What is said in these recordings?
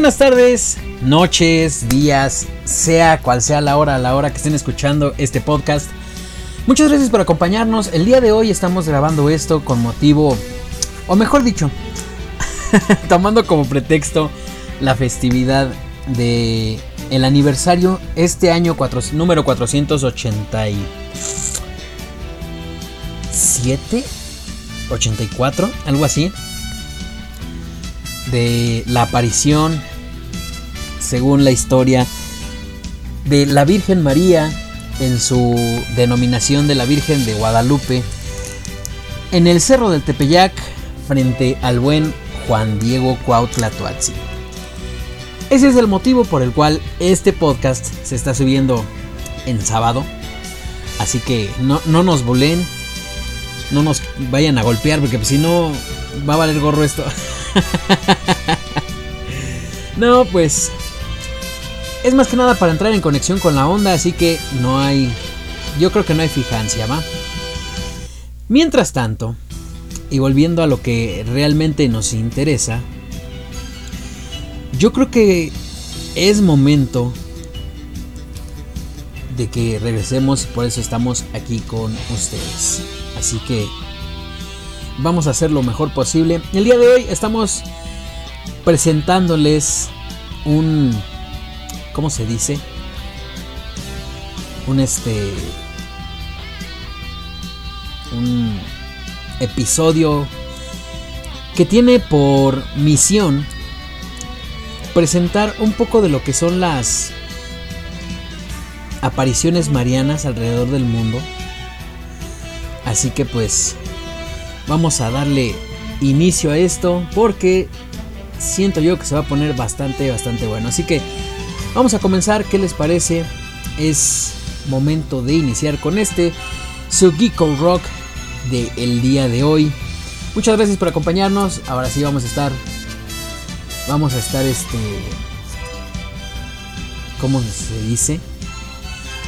Buenas tardes, noches, días, sea cual sea la hora, la hora que estén escuchando este podcast. Muchas gracias por acompañarnos. El día de hoy estamos grabando esto con motivo, o mejor dicho, tomando como pretexto la festividad de el aniversario este año número 487 84, algo así de la aparición, según la historia, de la Virgen María en su denominación de la Virgen de Guadalupe en el Cerro del Tepeyac frente al buen Juan Diego Cuautla Ese es el motivo por el cual este podcast se está subiendo en sábado. Así que no, no nos bulen, no nos vayan a golpear porque si no va a valer gorro esto. no, pues es más que nada para entrar en conexión con la onda, así que no hay, yo creo que no hay fijancia, ¿va? Mientras tanto, y volviendo a lo que realmente nos interesa, yo creo que es momento de que regresemos y por eso estamos aquí con ustedes. Así que vamos a hacer lo mejor posible. El día de hoy estamos presentándoles un ¿cómo se dice? Un este un episodio que tiene por misión presentar un poco de lo que son las apariciones marianas alrededor del mundo. Así que pues vamos a darle inicio a esto porque siento yo que se va a poner bastante, bastante bueno. Así que vamos a comenzar, ¿qué les parece? Es momento de iniciar con este su Rock del el día de hoy. Muchas gracias por acompañarnos. Ahora sí vamos a estar. Vamos a estar este. ¿Cómo se dice?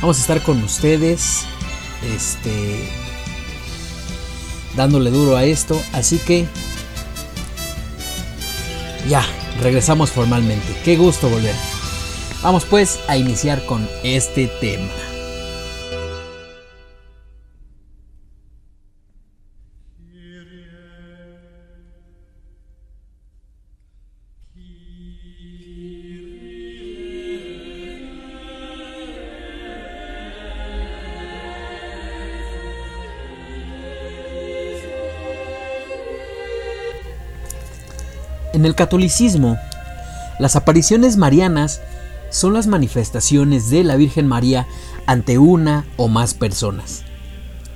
Vamos a estar con ustedes. Este dándole duro a esto, así que ya, regresamos formalmente. Qué gusto volver. Vamos pues a iniciar con este tema. En el catolicismo, las apariciones marianas son las manifestaciones de la Virgen María ante una o más personas,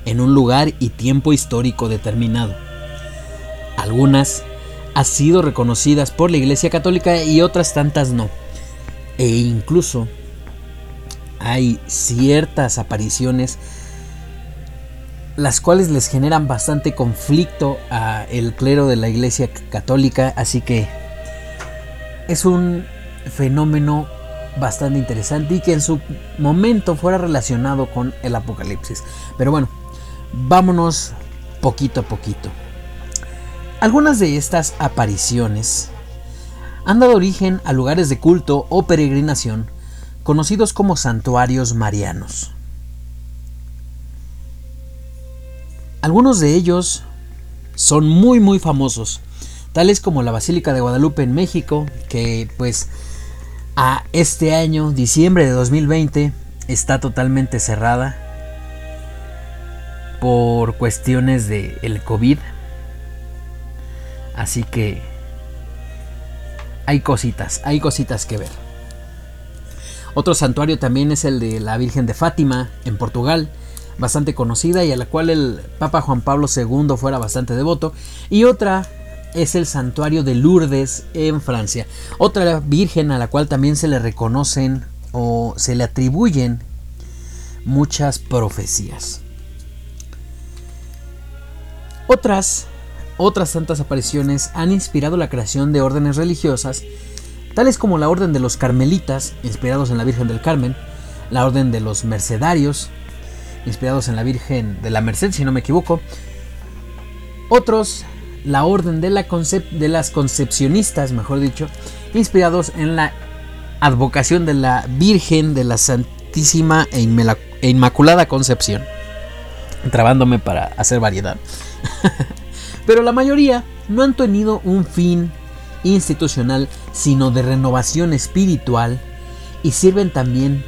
en un lugar y tiempo histórico determinado. Algunas han sido reconocidas por la Iglesia Católica y otras tantas no. E incluso hay ciertas apariciones las cuales les generan bastante conflicto a el clero de la Iglesia Católica, así que es un fenómeno bastante interesante y que en su momento fuera relacionado con el apocalipsis. Pero bueno, vámonos poquito a poquito. Algunas de estas apariciones han dado origen a lugares de culto o peregrinación conocidos como santuarios marianos. Algunos de ellos son muy muy famosos, tales como la Basílica de Guadalupe en México, que pues a este año, diciembre de 2020, está totalmente cerrada por cuestiones de el COVID. Así que hay cositas, hay cositas que ver. Otro santuario también es el de la Virgen de Fátima en Portugal, bastante conocida y a la cual el Papa Juan Pablo II fuera bastante devoto. Y otra es el santuario de Lourdes en Francia. Otra virgen a la cual también se le reconocen o se le atribuyen muchas profecías. Otras, otras santas apariciones han inspirado la creación de órdenes religiosas, tales como la Orden de los Carmelitas, inspirados en la Virgen del Carmen, la Orden de los Mercedarios, inspirados en la Virgen de la Merced, si no me equivoco. Otros la orden de, la de las concepcionistas, mejor dicho, inspirados en la advocación de la Virgen de la Santísima e, e Inmaculada Concepción. Trabándome para hacer variedad. Pero la mayoría no han tenido un fin institucional, sino de renovación espiritual y sirven también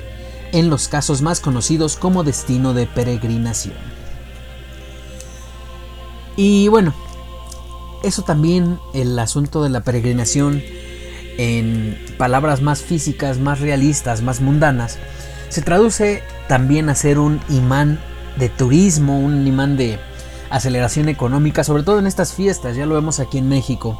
en los casos más conocidos como destino de peregrinación. Y bueno, eso también, el asunto de la peregrinación, en palabras más físicas, más realistas, más mundanas, se traduce también a ser un imán de turismo, un imán de aceleración económica, sobre todo en estas fiestas, ya lo vemos aquí en México,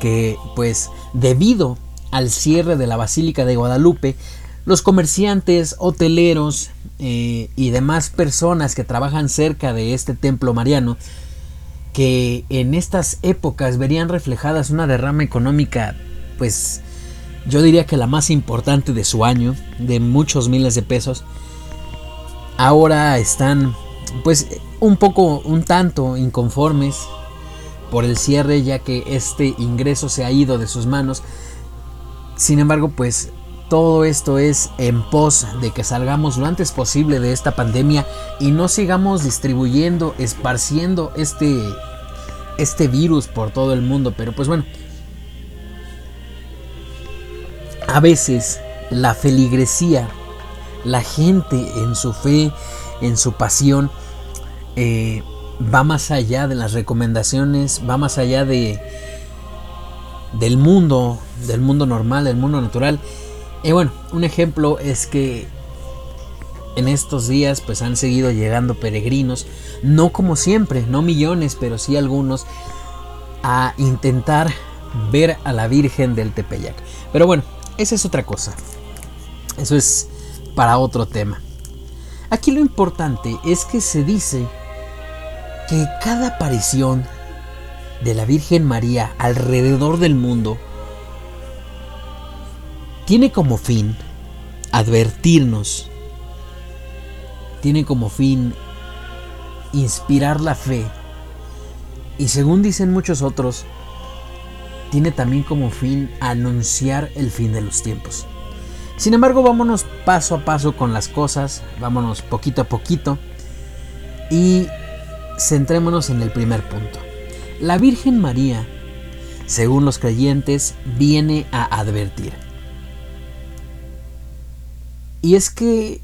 que pues debido al cierre de la Basílica de Guadalupe, los comerciantes, hoteleros eh, y demás personas que trabajan cerca de este templo mariano, que en estas épocas verían reflejadas una derrama económica, pues yo diría que la más importante de su año, de muchos miles de pesos, ahora están pues un poco, un tanto inconformes por el cierre ya que este ingreso se ha ido de sus manos. Sin embargo, pues todo esto es en pos de que salgamos lo antes posible de esta pandemia y no sigamos distribuyendo, esparciendo este, este virus por todo el mundo. Pero pues bueno, a veces la feligresía, la gente en su fe, en su pasión, eh, va más allá de las recomendaciones, va más allá de del mundo, del mundo normal, del mundo natural. Y bueno, un ejemplo es que en estos días pues han seguido llegando peregrinos, no como siempre, no millones, pero sí algunos, a intentar ver a la Virgen del Tepeyac. Pero bueno, esa es otra cosa. Eso es para otro tema. Aquí lo importante es que se dice que cada aparición de la Virgen María alrededor del mundo tiene como fin advertirnos, tiene como fin inspirar la fe y según dicen muchos otros, tiene también como fin anunciar el fin de los tiempos. Sin embargo, vámonos paso a paso con las cosas, vámonos poquito a poquito y centrémonos en el primer punto. La Virgen María, según los creyentes, viene a advertir. Y es que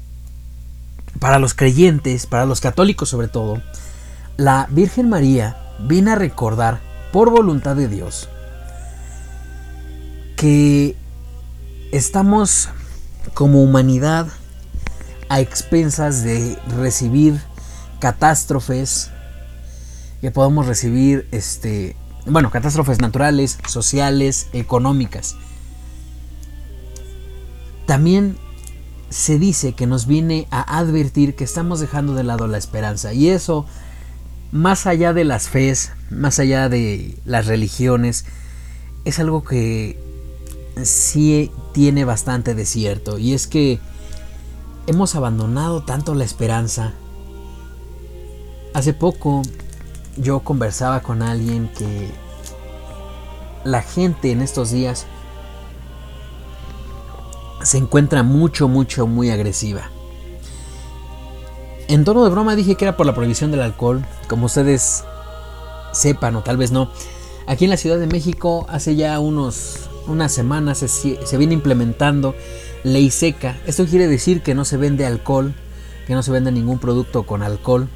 para los creyentes, para los católicos sobre todo, la Virgen María viene a recordar, por voluntad de Dios, que estamos como humanidad a expensas de recibir catástrofes, que podemos recibir este, bueno, catástrofes naturales, sociales, económicas. También se dice que nos viene a advertir que estamos dejando de lado la esperanza y eso más allá de las fes, más allá de las religiones, es algo que sí tiene bastante de cierto y es que hemos abandonado tanto la esperanza. Hace poco yo conversaba con alguien que la gente en estos días se encuentra mucho, mucho, muy agresiva. En tono de broma dije que era por la prohibición del alcohol, como ustedes sepan o tal vez no. Aquí en la Ciudad de México hace ya unos, unas semanas se, se viene implementando ley seca. Esto quiere decir que no se vende alcohol, que no se vende ningún producto con alcohol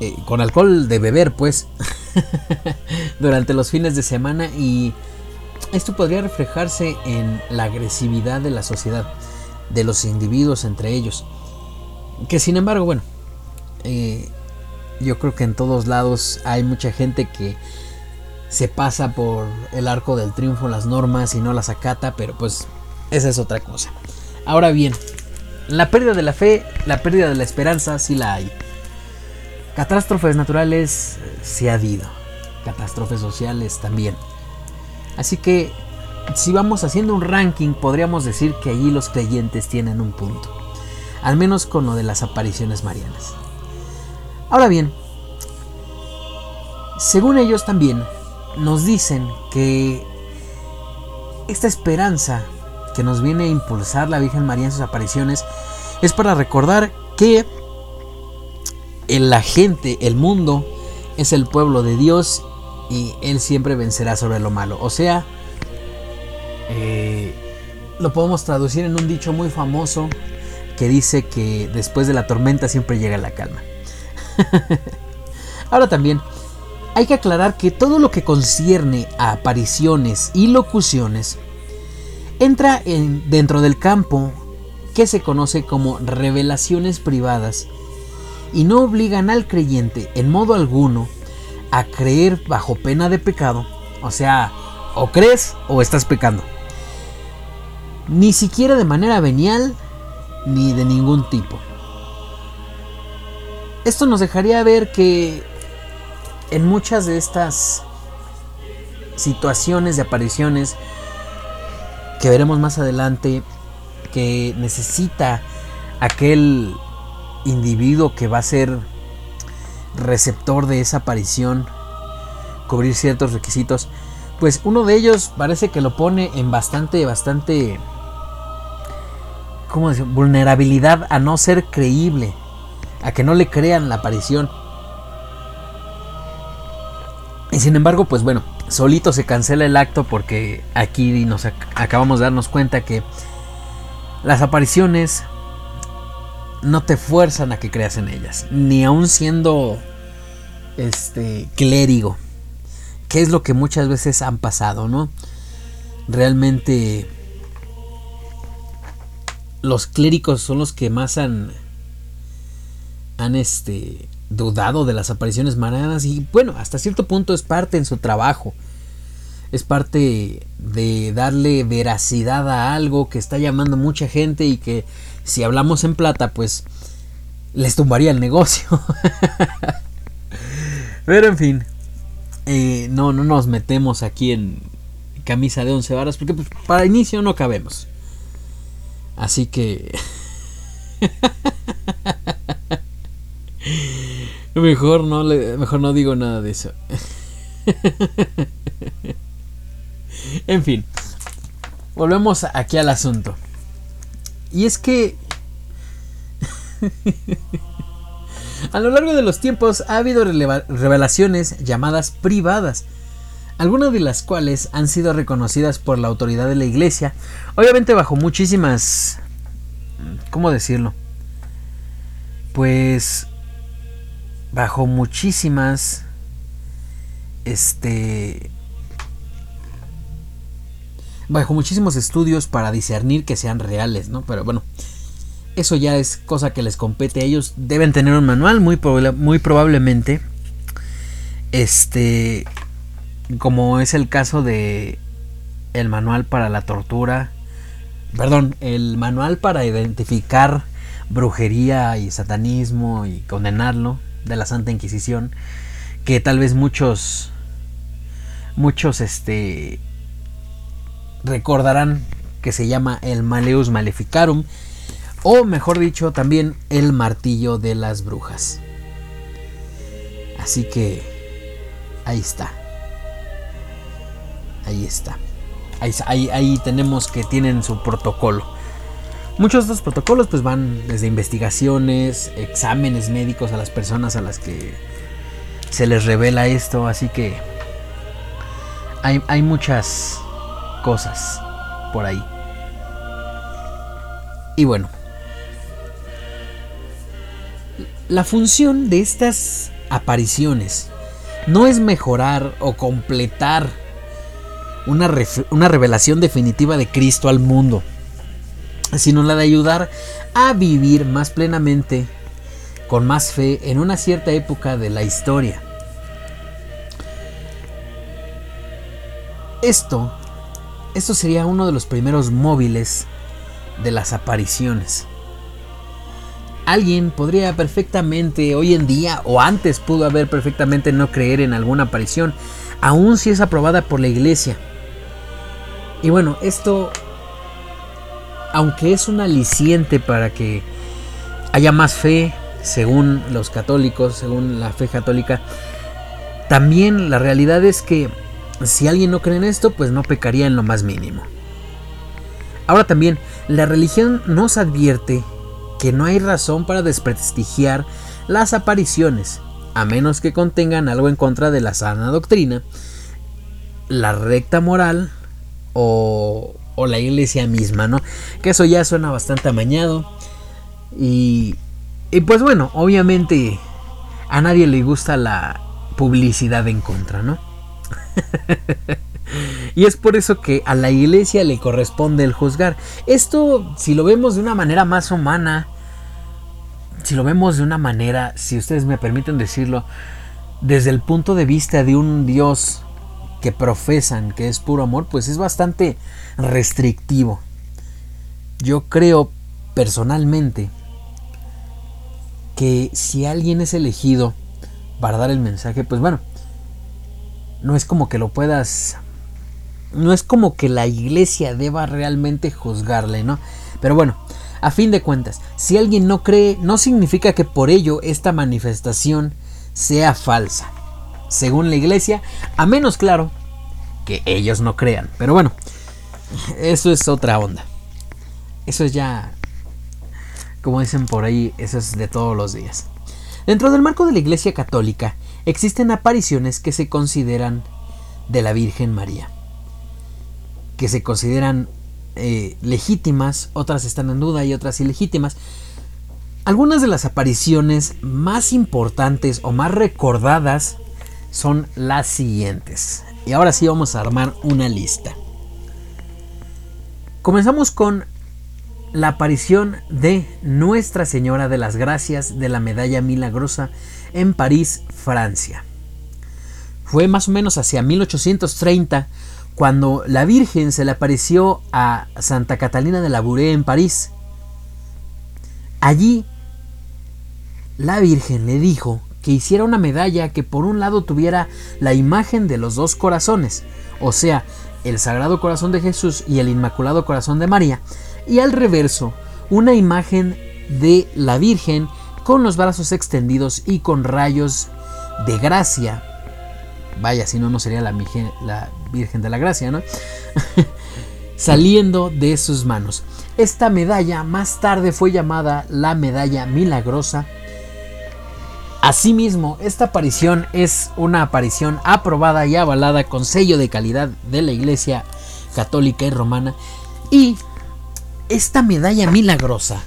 eh, con alcohol de beber, pues, durante los fines de semana y esto podría reflejarse en la agresividad de la sociedad, de los individuos entre ellos. Que sin embargo, bueno, eh, yo creo que en todos lados hay mucha gente que se pasa por el arco del triunfo las normas y no las acata, pero pues esa es otra cosa. Ahora bien, la pérdida de la fe, la pérdida de la esperanza sí la hay. Catástrofes naturales se ha habido, catástrofes sociales también. Así que si vamos haciendo un ranking, podríamos decir que allí los creyentes tienen un punto, al menos con lo de las apariciones marianas. Ahora bien, Según ellos también, nos dicen que esta esperanza que nos viene a impulsar la Virgen María en sus apariciones es para recordar que la gente, el mundo, es el pueblo de Dios y Él siempre vencerá sobre lo malo. O sea, eh, lo podemos traducir en un dicho muy famoso que dice que después de la tormenta siempre llega la calma. Ahora también, hay que aclarar que todo lo que concierne a apariciones y locuciones entra en, dentro del campo que se conoce como revelaciones privadas y no obligan al creyente en modo alguno a creer bajo pena de pecado, o sea, o crees o estás pecando. Ni siquiera de manera venial ni de ningún tipo. Esto nos dejaría ver que en muchas de estas situaciones de apariciones que veremos más adelante que necesita aquel individuo que va a ser receptor de esa aparición cubrir ciertos requisitos pues uno de ellos parece que lo pone en bastante bastante ¿cómo decir? vulnerabilidad a no ser creíble a que no le crean la aparición y sin embargo pues bueno solito se cancela el acto porque aquí nos acabamos de darnos cuenta que las apariciones no te fuerzan a que creas en ellas, ni aun siendo este clérigo, que es lo que muchas veces han pasado, ¿no? Realmente los clérigos son los que más han han este dudado de las apariciones marianas y bueno, hasta cierto punto es parte en su trabajo. Es parte de darle veracidad a algo que está llamando mucha gente y que si hablamos en plata, pues les tumbaría el negocio. Pero en fin, eh, no, no nos metemos aquí en camisa de once varas porque pues, para inicio no cabemos. Así que... Mejor no, mejor no digo nada de eso. en fin, volvemos aquí al asunto. Y es que a lo largo de los tiempos ha habido revelaciones llamadas privadas, algunas de las cuales han sido reconocidas por la autoridad de la iglesia, obviamente bajo muchísimas... ¿Cómo decirlo? Pues bajo muchísimas este bajo muchísimos estudios para discernir que sean reales, ¿no? Pero bueno, eso ya es cosa que les compete ellos. Deben tener un manual muy, muy probablemente. Este como es el caso de el manual para la tortura, perdón, el manual para identificar brujería y satanismo y condenarlo, de la Santa Inquisición, que tal vez muchos, muchos, este, recordarán que se llama el Maleus Maleficarum, o mejor dicho, también el Martillo de las Brujas. Así que ahí está. Ahí está. Ahí, ahí, tenemos que tienen su protocolo. Muchos de estos protocolos pues van desde investigaciones, exámenes médicos a las personas a las que se les revela esto, así que hay, hay muchas cosas por ahí. Y bueno, la función de estas apariciones no es mejorar o completar una, una revelación definitiva de Cristo al mundo sino la de ayudar a vivir más plenamente, con más fe, en una cierta época de la historia. Esto, esto sería uno de los primeros móviles de las apariciones. Alguien podría perfectamente hoy en día o antes pudo haber perfectamente no creer en alguna aparición, aun si es aprobada por la iglesia. Y bueno, esto aunque es un aliciente para que haya más fe, según los católicos, según la fe católica, también la realidad es que si alguien no cree en esto, pues no pecaría en lo más mínimo. Ahora también, la religión nos advierte que no hay razón para desprestigiar las apariciones, a menos que contengan algo en contra de la sana doctrina, la recta moral o, la iglesia misma, ¿no? Que eso ya suena bastante amañado. Y, y pues bueno, obviamente a nadie le gusta la publicidad en contra, ¿no? y es por eso que a la iglesia le corresponde el juzgar. Esto, si lo vemos de una manera más humana, si lo vemos de una manera, si ustedes me permiten decirlo, desde el punto de vista de un Dios que profesan que es puro amor, pues es bastante restrictivo. Yo creo personalmente que si alguien es elegido para dar el mensaje, pues bueno, no es como que lo puedas... No es como que la iglesia deba realmente juzgarle, ¿no? Pero bueno, a fin de cuentas, si alguien no cree, no significa que por ello esta manifestación sea falsa. Según la iglesia, a menos claro que ellos no crean. Pero bueno, eso es otra onda. Eso es ya, como dicen por ahí, eso es de todos los días. Dentro del marco de la Iglesia Católica existen apariciones que se consideran de la Virgen María, que se consideran eh, legítimas, otras están en duda y otras ilegítimas. Algunas de las apariciones más importantes o más recordadas son las siguientes. Y ahora sí vamos a armar una lista. Comenzamos con la aparición de Nuestra Señora de las Gracias de la Medalla Milagrosa en París, Francia. Fue más o menos hacia 1830 cuando la Virgen se le apareció a Santa Catalina de la Bourée en París. Allí la Virgen le dijo que hiciera una medalla que por un lado tuviera la imagen de los dos corazones, o sea, el Sagrado Corazón de Jesús y el Inmaculado Corazón de María, y al reverso una imagen de la Virgen con los brazos extendidos y con rayos de gracia. Vaya, si no, no sería la, Virgen de la Gracia, ¿no? Saliendo de sus manos. Esta medalla más tarde fue llamada la medalla milagrosa. Asimismo, esta aparición es una aparición aprobada y avalada con sello de calidad de la Iglesia Católica y Romana y esta medalla milagrosa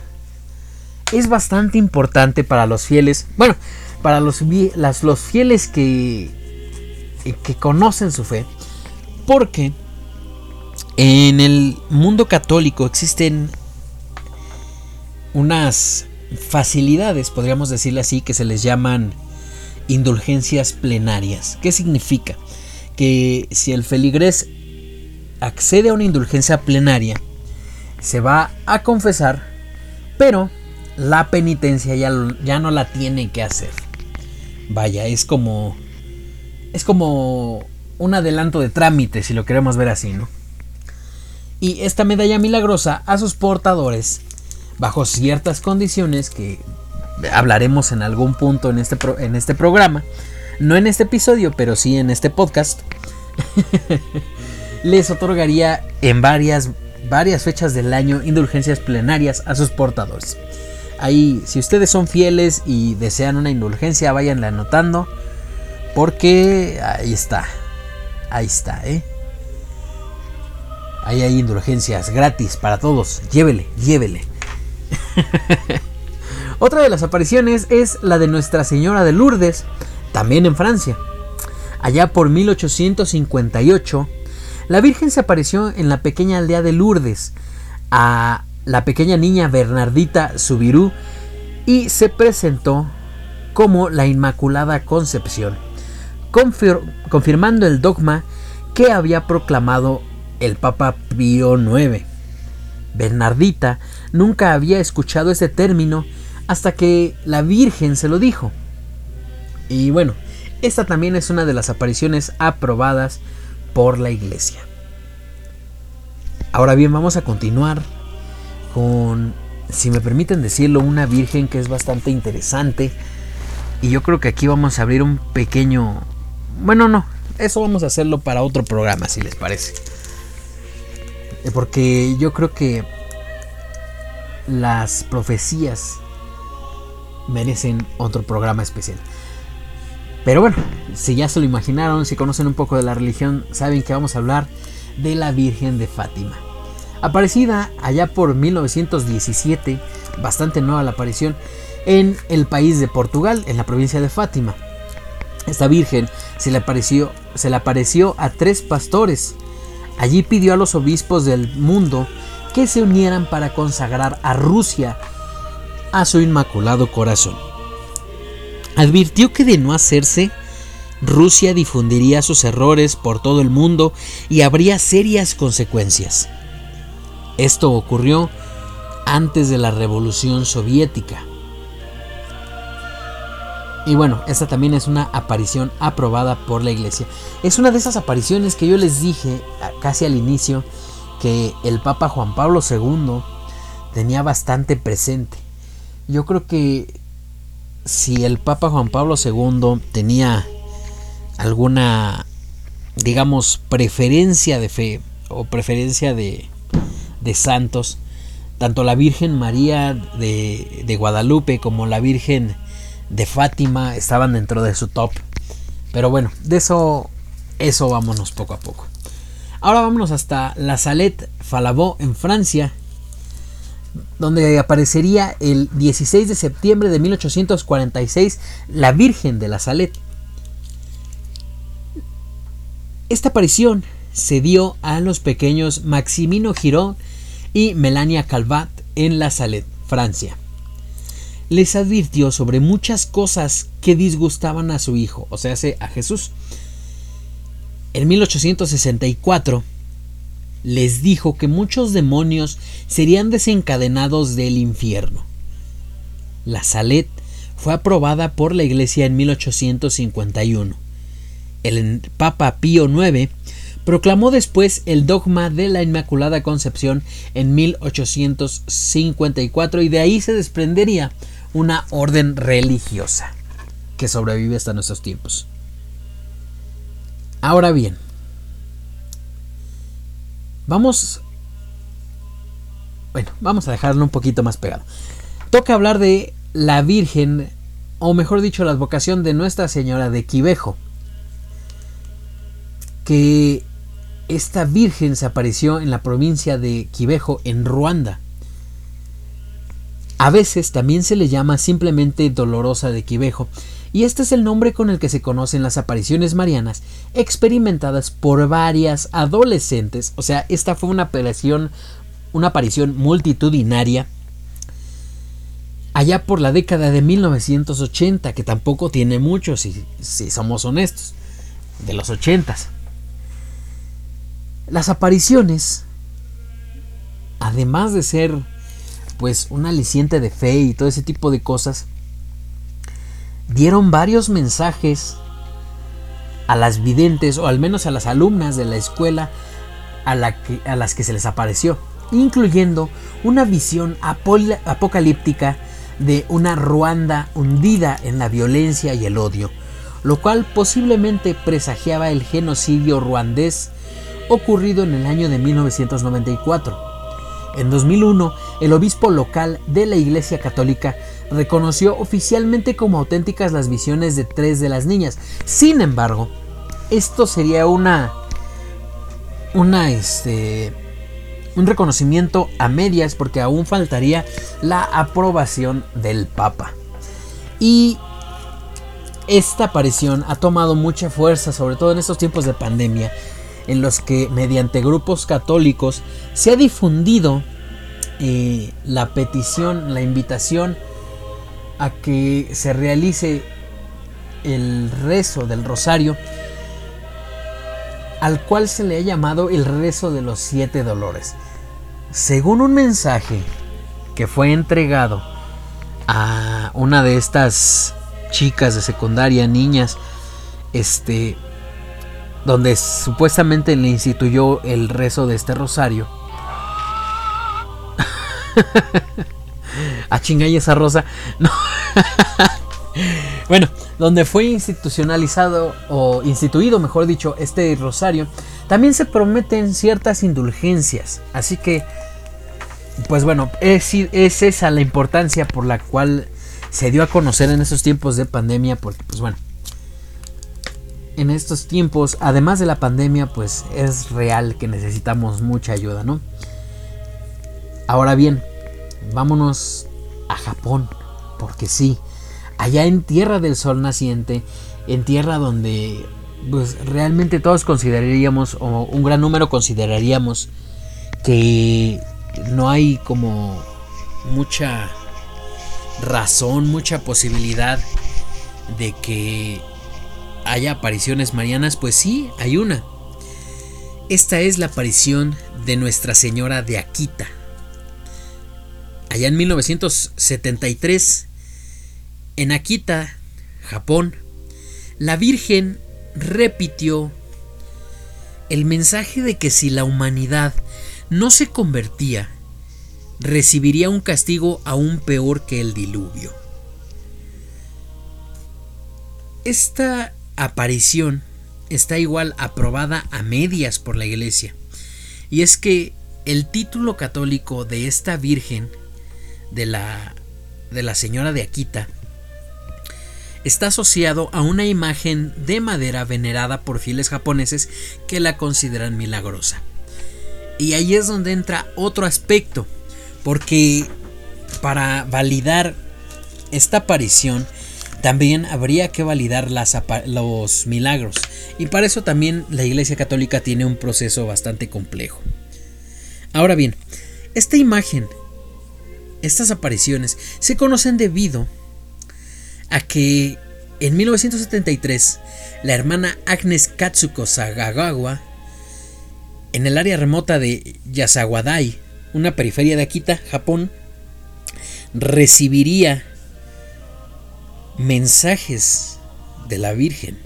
es bastante importante para los fieles, bueno, para los, los fieles que, que conocen su fe, porque en el mundo católico existen unas facilidades, podríamos decirle así, que se les llaman indulgencias plenarias. ¿Qué significa? Que si el feligrés accede a una indulgencia plenaria, se va a confesar, pero la penitencia ya, ya no la tiene que hacer. Vaya, es como. Es como un adelanto de trámite, si lo queremos ver así, ¿no? Y esta medalla milagrosa a sus portadores, bajo ciertas condiciones que hablaremos en algún punto en este, en este programa, no en este episodio, pero sí en este podcast, les otorgaría en varias varias fechas del año indulgencias plenarias a sus portadores. Ahí, si ustedes son fieles y desean una indulgencia, váyanla anotando. Porque ahí está. Ahí está, ¿eh? Ahí hay indulgencias gratis para todos. Llévele, llévele. Otra de las apariciones es la de Nuestra Señora de Lourdes, también en Francia. Allá por 1858, la Virgen se apareció en la pequeña aldea de Lourdes a la pequeña niña Bernardita Subirú y se presentó como la Inmaculada Concepción, confirmando el dogma que había proclamado el Papa Pío IX. Bernardita nunca había escuchado ese término hasta que la Virgen se lo dijo. Y bueno, esta también es una de las apariciones aprobadas por la iglesia. Ahora bien, vamos a continuar con, si me permiten decirlo, una virgen que es bastante interesante. Y yo creo que aquí vamos a abrir un pequeño, bueno, no, eso vamos a hacerlo para otro programa, si les parece. Eh, porque yo creo que las profecías merecen otro programa especial. Pero bueno, si ya se lo imaginaron, si conocen un poco de la religión, saben que vamos a hablar de la Virgen de Fátima. Aparecida allá por 1917, bastante nueva la aparición, en el país de Portugal, en la provincia de Fátima. Esta Virgen se le apareció, se le apareció a tres pastores. Allí pidió a los obispos del mundo que se unieran para consagrar a Rusia a su inmaculado corazón. Advirtió que de no hacerse, Rusia difundiría sus errores por todo el mundo y habría serias consecuencias. Esto ocurrió antes de la Revolución Soviética. Y bueno, esta también es una aparición aprobada por la iglesia. Es una de esas apariciones que yo les dije casi al inicio que el Papa Juan Pablo II tenía bastante presente. Yo creo que si el Papa Juan Pablo II tenía alguna, digamos, preferencia de fe o preferencia de, de santos, tanto la Virgen María de, de, Guadalupe como la Virgen de Fátima estaban dentro de su top. Pero bueno, de eso, eso vámonos poco a poco. Ahora vámonos hasta la Salette Falabó en Francia, donde aparecería el 16 de septiembre de 1846 la Virgen de la Salette. Esta aparición se dio a los pequeños Maximino Girón y Melania Calvat en La Salette, Francia. Les advirtió sobre muchas cosas que disgustaban a su hijo, o sea, a Jesús. En 1864 les dijo que muchos demonios serían desencadenados del infierno. La Salette fue aprobada por la Iglesia en 1851. El Papa Pío IX proclamó después el dogma de la Inmaculada Concepción en 1854 y de ahí se desprendería una orden religiosa que sobrevive hasta nuestros tiempos. Ahora bien, vamos... Bueno, vamos a dejarlo un poquito más pegado. Toca hablar de la Virgen, o mejor dicho, la advocación de Nuestra Señora de Quivejo. Que esta Virgen se apareció en la provincia de Quivejo, en Ruanda. A veces también se le llama simplemente Dolorosa de Quivejo, y este es el nombre con el que se conocen las apariciones marianas experimentadas por varias adolescentes. O sea, esta fue una aparición, una aparición multitudinaria allá por la década de 1980, que tampoco tiene mucho, si, si somos honestos, de los 80. Las apariciones, además de ser pues un aliciente de fe y todo ese tipo de cosas, dieron varios mensajes a las videntes o al menos a las alumnas de la escuela a, la que, a las que se les apareció, incluyendo una visión apocalíptica de una Ruanda hundida en la violencia y el odio, lo cual posiblemente presagiaba el genocidio ruandés ocurrido en el año de 1994. En 2001, el obispo local de la Iglesia Católica reconoció oficialmente como auténticas las visiones de tres de las niñas. Sin embargo, esto sería una una este un reconocimiento a medias porque aún faltaría la aprobación del Papa. Y esta aparición ha tomado mucha fuerza, sobre todo en estos tiempos de pandemia, en los que mediante grupos católicos se ha difundido eh, la petición, la invitación a que se realice el rezo del rosario, al cual se le ha llamado el rezo de los siete dolores. Según un mensaje que fue entregado a una de estas chicas de secundaria, niñas, este, donde supuestamente le instituyó el rezo de este rosario. a chinga esa rosa. No. bueno, donde fue institucionalizado o instituido, mejor dicho, este rosario, también se prometen ciertas indulgencias. Así que, pues bueno, es, es esa la importancia por la cual se dio a conocer en esos tiempos de pandemia, porque pues bueno, en estos tiempos, además de la pandemia, pues es real que necesitamos mucha ayuda, ¿no? Ahora bien, vámonos a Japón, porque sí, allá en Tierra del Sol Naciente, en tierra donde pues realmente todos consideraríamos, o un gran número consideraríamos, que no hay como mucha razón, mucha posibilidad de que haya apariciones marianas, pues sí, hay una. Esta es la aparición de Nuestra Señora de Akita. Allá en 1973, en Akita, Japón, la Virgen repitió el mensaje de que si la humanidad no se convertía, recibiría un castigo aún peor que el diluvio. Esta aparición está igual aprobada a medias por la iglesia. Y es que el título católico de esta Virgen, de la, de la Señora de Akita, está asociado a una imagen de madera venerada por fieles japoneses que la consideran milagrosa. Y ahí es donde entra otro aspecto, porque para validar esta aparición también habría que validar los milagros. Y para eso también la Iglesia Católica tiene un proceso bastante complejo. Ahora bien, esta imagen, estas apariciones, se conocen debido a que en 1973 la hermana Agnes Katsuko Sagagawa, en el área remota de Yasawadai, una periferia de Akita, Japón, recibiría mensajes de la Virgen.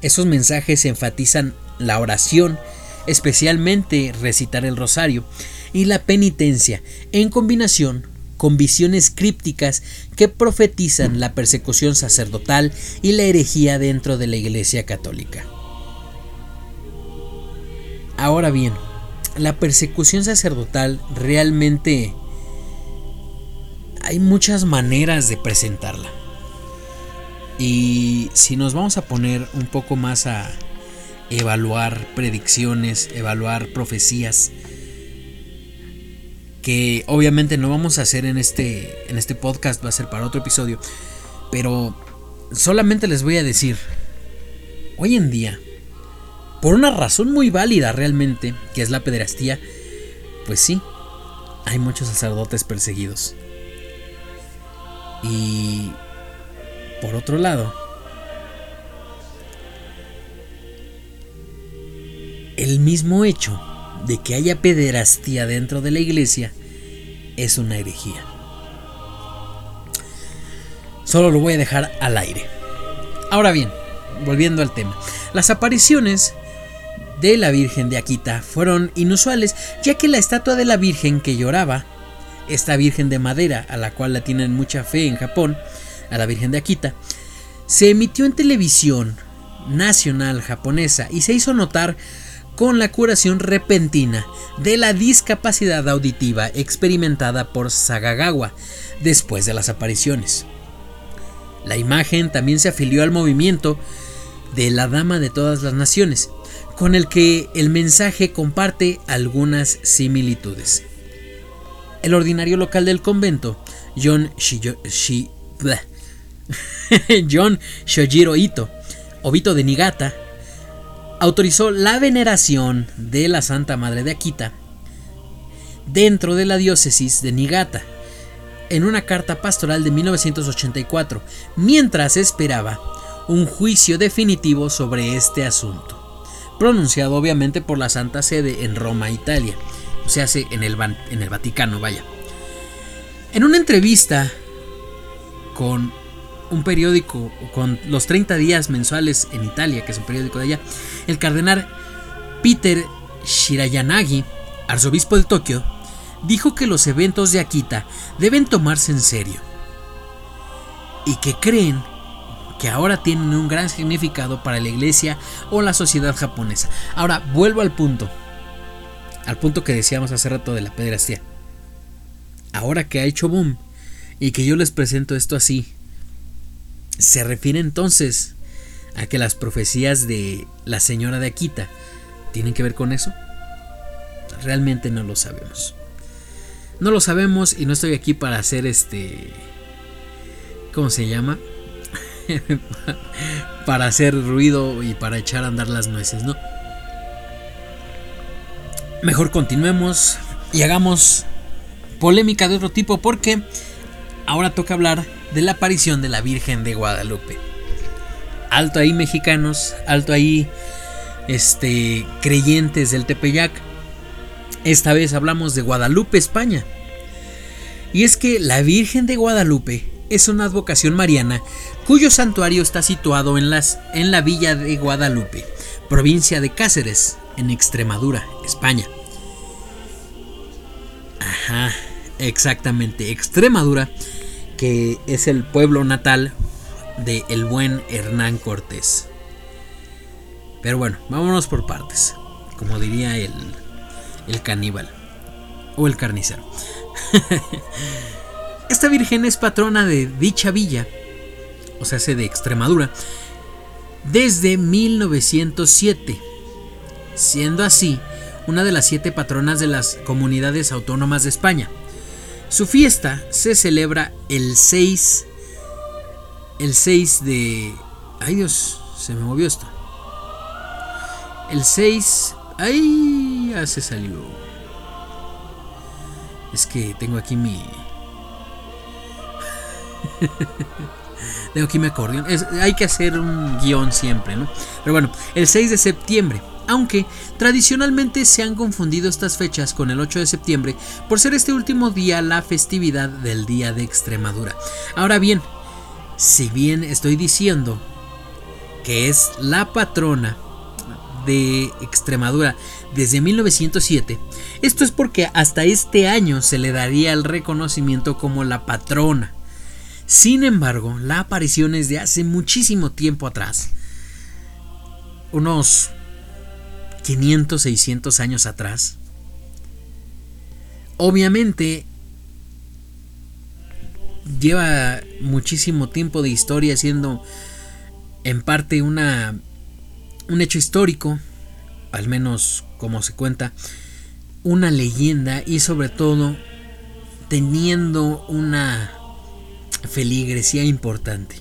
Esos mensajes enfatizan la oración, especialmente recitar el rosario, y la penitencia, en combinación con visiones crípticas que profetizan la persecución sacerdotal y la herejía dentro de la Iglesia Católica. Ahora bien, la persecución sacerdotal realmente hay muchas maneras de presentarla. Y si nos vamos a poner un poco más a evaluar predicciones, evaluar profecías, que obviamente no vamos a hacer en este, en este podcast, va a ser para otro episodio, pero solamente les voy a decir, hoy en día, por una razón muy válida realmente, que es la pederastía, pues sí, hay muchos sacerdotes perseguidos. Y por otro lado, el mismo hecho de que haya pederastía dentro de la iglesia es una herejía. Solo lo voy a dejar al aire. Ahora bien, volviendo al tema, las apariciones de la Virgen de Akita fueron inusuales, ya que la estatua de la Virgen que lloraba esta Virgen de madera, a la cual la tienen mucha fe en Japón, a la Virgen de Akita, se emitió en televisión nacional japonesa y se hizo notar con la curación repentina de la discapacidad auditiva experimentada por Sagagawa después de las apariciones. La imagen también se afilió al movimiento de la Dama de todas las Naciones, con el que el mensaje comparte algunas similitudes. El ordinario local del convento, John, John Shojiro Ito, obito de Nigata, autorizó la veneración de la Santa Madre de Akita dentro de la diócesis de Nigata en una carta pastoral de 1984, mientras esperaba un juicio definitivo sobre este asunto, pronunciado obviamente por la Santa Sede en Roma, Italia se hace en el, en el Vaticano, vaya. En una entrevista con un periódico, con los 30 días mensuales en Italia, que es un periódico de allá, el cardenal Peter Shirayanagi, arzobispo de Tokio, dijo que los eventos de Akita deben tomarse en serio. y que creen que ahora tienen un gran significado para la iglesia o la sociedad japonesa. Ahora, vuelvo al punto, al punto que decíamos hace rato de la pederastía. Ahora que ha hecho boom y que yo les presento esto así, ¿se refiere entonces a que las profecías de la señora de Akita tienen que ver con eso? Realmente no lo sabemos. No lo sabemos y no estoy aquí para hacer este... ¿Cómo se llama? para hacer ruido y para echar a andar las nueces, ¿no? Mejor continuemos y hagamos polémica de otro tipo porque ahora toca hablar de la aparición de la Virgen de Guadalupe. Alto ahí mexicanos, alto ahí este creyentes del Tepeyac. Esta vez hablamos de Guadalupe, España. Y es que la Virgen de Guadalupe es una advocación mariana cuyo santuario está situado en, las, en la villa de Guadalupe, provincia de Cáceres, en Extremadura, España. Ajá, exactamente, Extremadura, que es el pueblo natal de el buen Hernán Cortés. Pero bueno, vámonos por partes, como diría el, el caníbal o el carnicero. Esta virgen es patrona de dicha villa, o sea, de Extremadura, desde 1907, siendo así una de las siete patronas de las comunidades autónomas de España. Su fiesta se celebra el 6 el 6 de ay Dios, se me movió esto. El 6 ay, ya se salió. Es que tengo aquí mi. tengo aquí mi acordeón. hay que hacer un guion siempre, ¿no? Pero bueno, el 6 de septiembre. Aunque tradicionalmente se han confundido estas fechas con el 8 de septiembre por ser este último día la festividad del Día de Extremadura. Ahora bien, si bien estoy diciendo que es la patrona de Extremadura desde 1907, esto es porque hasta este año se le daría el reconocimiento como la patrona. Sin embargo, la aparición es de hace muchísimo tiempo atrás. Unos 500, 600 años atrás. Obviamente lleva muchísimo tiempo de historia siendo en parte una un hecho histórico, al menos como se cuenta, una leyenda y sobre todo teniendo una feligresía importante.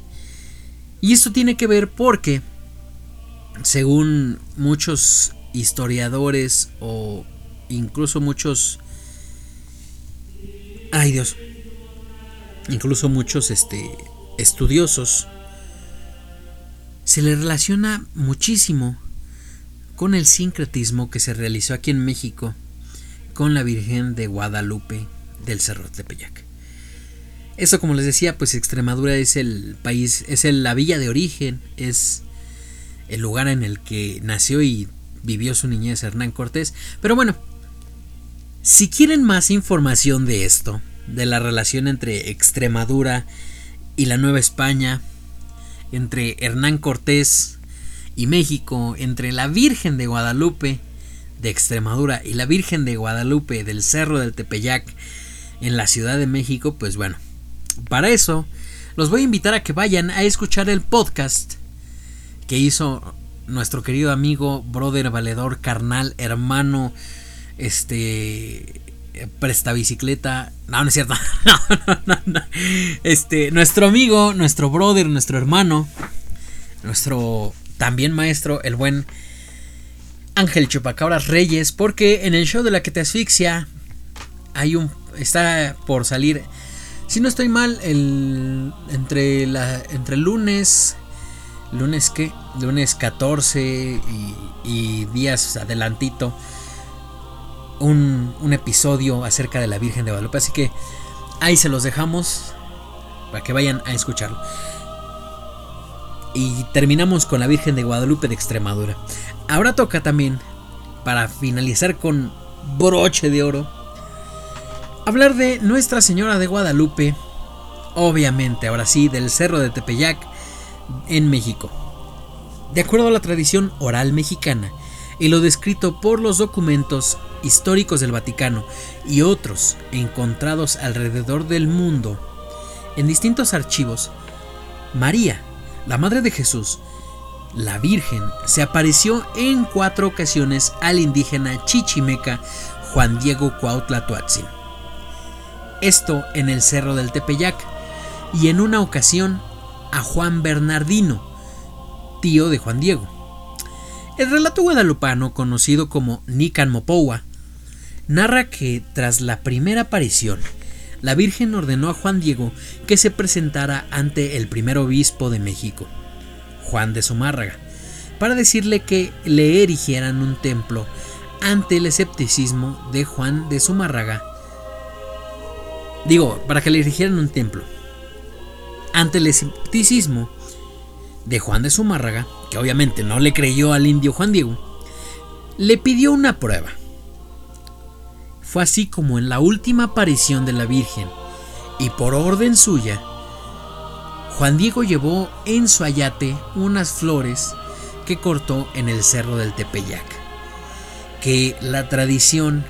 Y esto tiene que ver porque, según muchos historiadores o incluso muchos... Ay Dios. Incluso muchos este, estudiosos se le relaciona muchísimo con el sincretismo que se realizó aquí en México con la Virgen de Guadalupe del Cerro de Tepeyac. Eso como les decía, pues Extremadura es el país, es la villa de origen, es el lugar en el que nació y vivió su niñez Hernán Cortés. Pero bueno, si quieren más información de esto, de la relación entre Extremadura y la Nueva España, entre Hernán Cortés y México, entre la Virgen de Guadalupe de Extremadura y la Virgen de Guadalupe del Cerro del Tepeyac en la Ciudad de México, pues bueno, para eso los voy a invitar a que vayan a escuchar el podcast que hizo nuestro querido amigo, brother, valedor, carnal, hermano, este presta bicicleta. No, no es cierto. Este, nuestro amigo, nuestro brother, nuestro hermano, nuestro también maestro, el buen Ángel Chupacabras Reyes, porque en el show de la que te asfixia hay un está por salir, si no estoy mal, el entre la entre lunes lunes que lunes 14 y, y días adelantito un, episodio acerca de la Virgen de Guadalupe. Así que ahí se los dejamos para que vayan a escucharlo. Y terminamos con la Virgen de Guadalupe de Extremadura. Ahora toca también, para finalizar con broche de oro, hablar de Nuestra Señora de Guadalupe obviamente, ahora sí, del Cerro de Tepeyac en México. De acuerdo a la tradición oral mexicana y lo descrito por los documentos históricos del Vaticano y otros encontrados alrededor del mundo en distintos archivos, María, la Madre de Jesús, la Virgen, se apareció en cuatro ocasiones al indígena chichimeca Juan Diego Cuautla Esto en el Cerro del Tepeyac y en una ocasión a Juan Bernardino, tío de Juan Diego. El relato guadalupano, conocido como Nican Mopowa, narra que tras la primera aparición, la Virgen ordenó a Juan Diego que se presentara ante el primer obispo de México, Juan de Zumárraga, para decirle que le erigieran un templo ante el escepticismo de Juan de Zumárraga. Digo, para que le erigieran un templo. Ante el escepticismo de Juan de Zumárraga, que obviamente no le creyó al indio Juan Diego, le pidió una prueba. Fue así como en la última aparición de la Virgen, y por orden suya, Juan Diego llevó en su ayate unas flores que cortó en el cerro del Tepeyac, que la tradición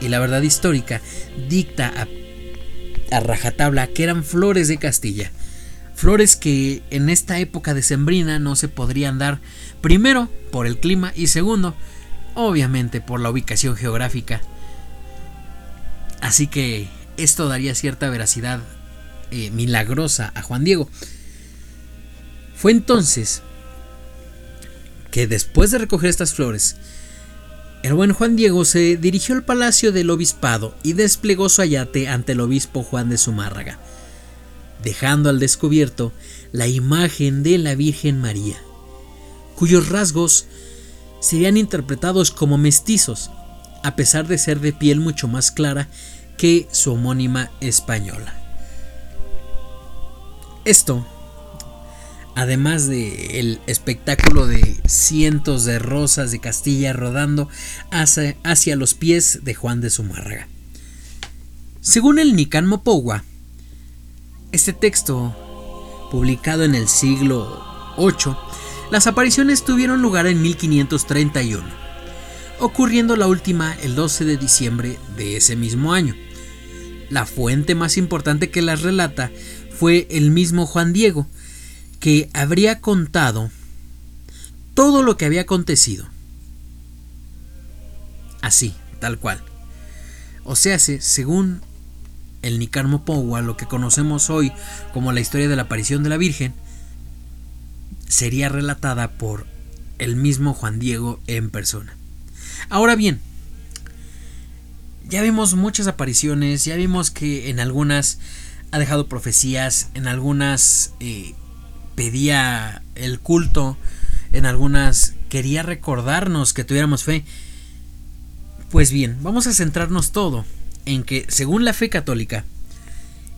y la verdad histórica dicta a, a rajatabla que eran flores de Castilla, flores que en esta época decembrina no se podrían dar, primero por el clima y segundo, obviamente por la ubicación geográfica. Así que esto daría cierta veracidad eh, milagrosa a Juan Diego. Fue entonces que después de recoger estas flores, el buen Juan Diego se dirigió al palacio del obispado y desplegó su ayate ante el obispo Juan de Zumárraga, dejando al descubierto la imagen de la Virgen María, cuyos rasgos serían interpretados como mestizos, a pesar de ser de piel mucho más clara que su homónima española. Esto, además de el espectáculo de cientos de rosas de Castilla rodando hacia, hacia los pies de Juan de Zumárraga. Según el Nican Mopowa, este texto, publicado en el siglo VIII, las apariciones tuvieron lugar en 1531, ocurriendo la última el 12 de diciembre de ese mismo año. La fuente más importante que las relata fue el mismo Juan Diego, que habría contado todo lo que había acontecido. Así, tal cual. O sea, según el Nicarmo Powa, lo que conocemos hoy como la historia de la aparición de la Virgen, sería relatada por el mismo Juan Diego en persona. Ahora bien, ya vimos muchas apariciones, ya vimos que en algunas ha dejado profecías, en algunas eh, pedía el culto, en algunas quería recordarnos que tuviéramos fe. Pues bien, vamos a centrarnos todo en que, según la fe católica,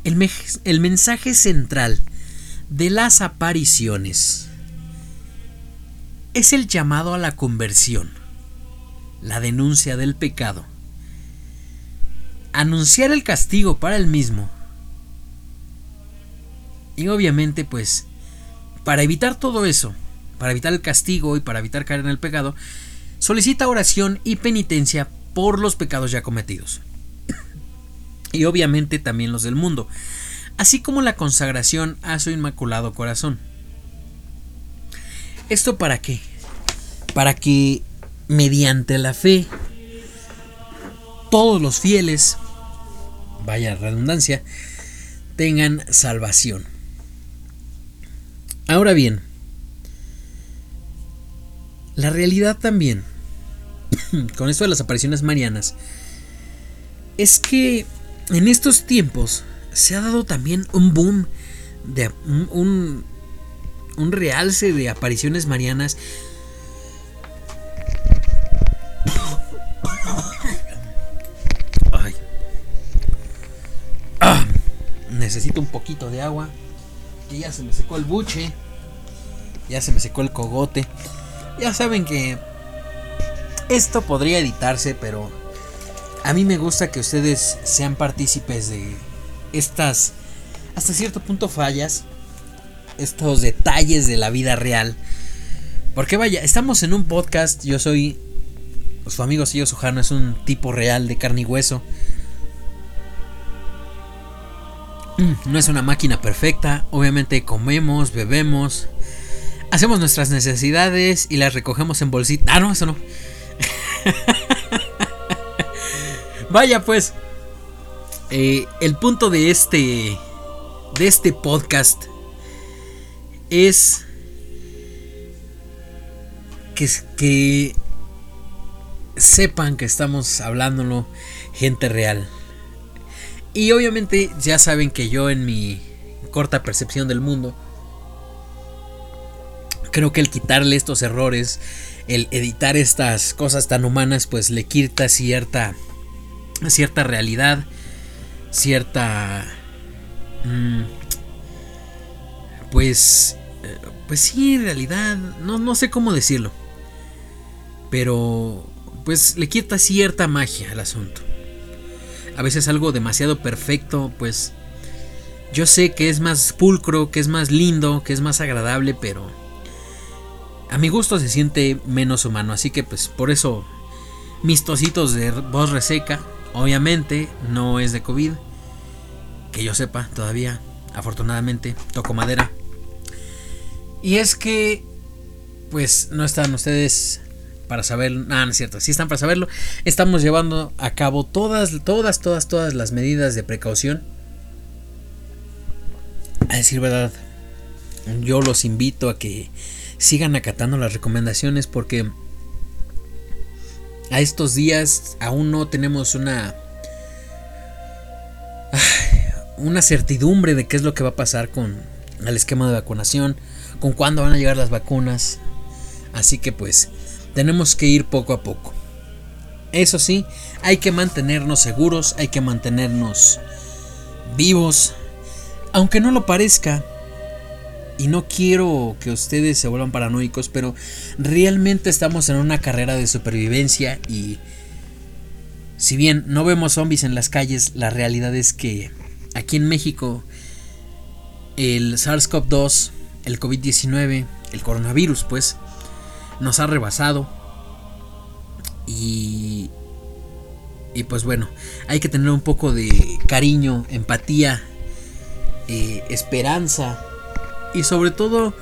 el, el mensaje central de las apariciones es el llamado a la conversión, la denuncia del pecado, anunciar el castigo para el mismo y obviamente, pues, para evitar todo eso, para evitar el castigo y para evitar caer en el pecado, solicita oración y penitencia por los pecados ya cometidos. Y obviamente también los del mundo, así como la consagración a su inmaculado corazón. ¿Esto para qué? Para que mediante la fe todos los fieles, vaya redundancia, tengan salvación. Ahora bien, la realidad también, con esto de las apariciones marianas, es que en estos tiempos se ha dado también un boom de un, un, realce de apariciones marianas. Ay. Ah, necesito un poquito de agua que ya se me secó el buche, ya se me secó el cogote. Ya saben que esto podría editarse, pero a mí me gusta que ustedes sean partícipes de estas hasta cierto punto fallas. Estos detalles de la vida real. Porque vaya, estamos en un podcast. Yo soy su amigo Sillo Sujano. Es un tipo real de carne y hueso. Mm, no es una máquina perfecta. Obviamente comemos, bebemos. Hacemos nuestras necesidades y las recogemos en bolsita. Ah, no, eso no. Vaya pues. Eh, el punto de este. De este podcast. Es. Que, que sepan que estamos hablándolo gente real. Y obviamente ya saben que yo en mi corta percepción del mundo, creo que el quitarle estos errores, el editar estas cosas tan humanas, pues le quita cierta cierta realidad, cierta... Mm, pues... Eh, pues sí, realidad, no, no sé cómo decirlo. Pero... Pues le quita cierta magia al asunto. A veces algo demasiado perfecto, pues... Yo sé que es más pulcro, que es más lindo, que es más agradable, pero... A mi gusto se siente menos humano, así que pues por eso mis tocitos de voz reseca Obviamente no es de COVID, que yo sepa todavía, afortunadamente, toco madera. Y es que, pues no están ustedes para saber, nada, no es cierto, sí están para saberlo. Estamos llevando a cabo todas, todas, todas, todas las medidas de precaución. A decir verdad, yo los invito a que sigan acatando las recomendaciones porque a estos días aún no tenemos una una certidumbre de qué es lo que va a pasar con el esquema de vacunación, con cuándo van a llegar las vacunas. Así que pues tenemos que ir poco a poco. Eso sí, hay que mantenernos seguros, hay que mantenernos vivos. Aunque no lo parezca, y no quiero que ustedes se vuelvan paranoicos, pero realmente estamos en una carrera de supervivencia y si bien no vemos zombies en las calles, la realidad es que aquí en México el SARS-CoV-2, el COVID-19, el coronavirus, pues, nos ha rebasado. Y, y pues bueno, hay que tener un poco de cariño, empatía, eh, esperanza y sobre todo,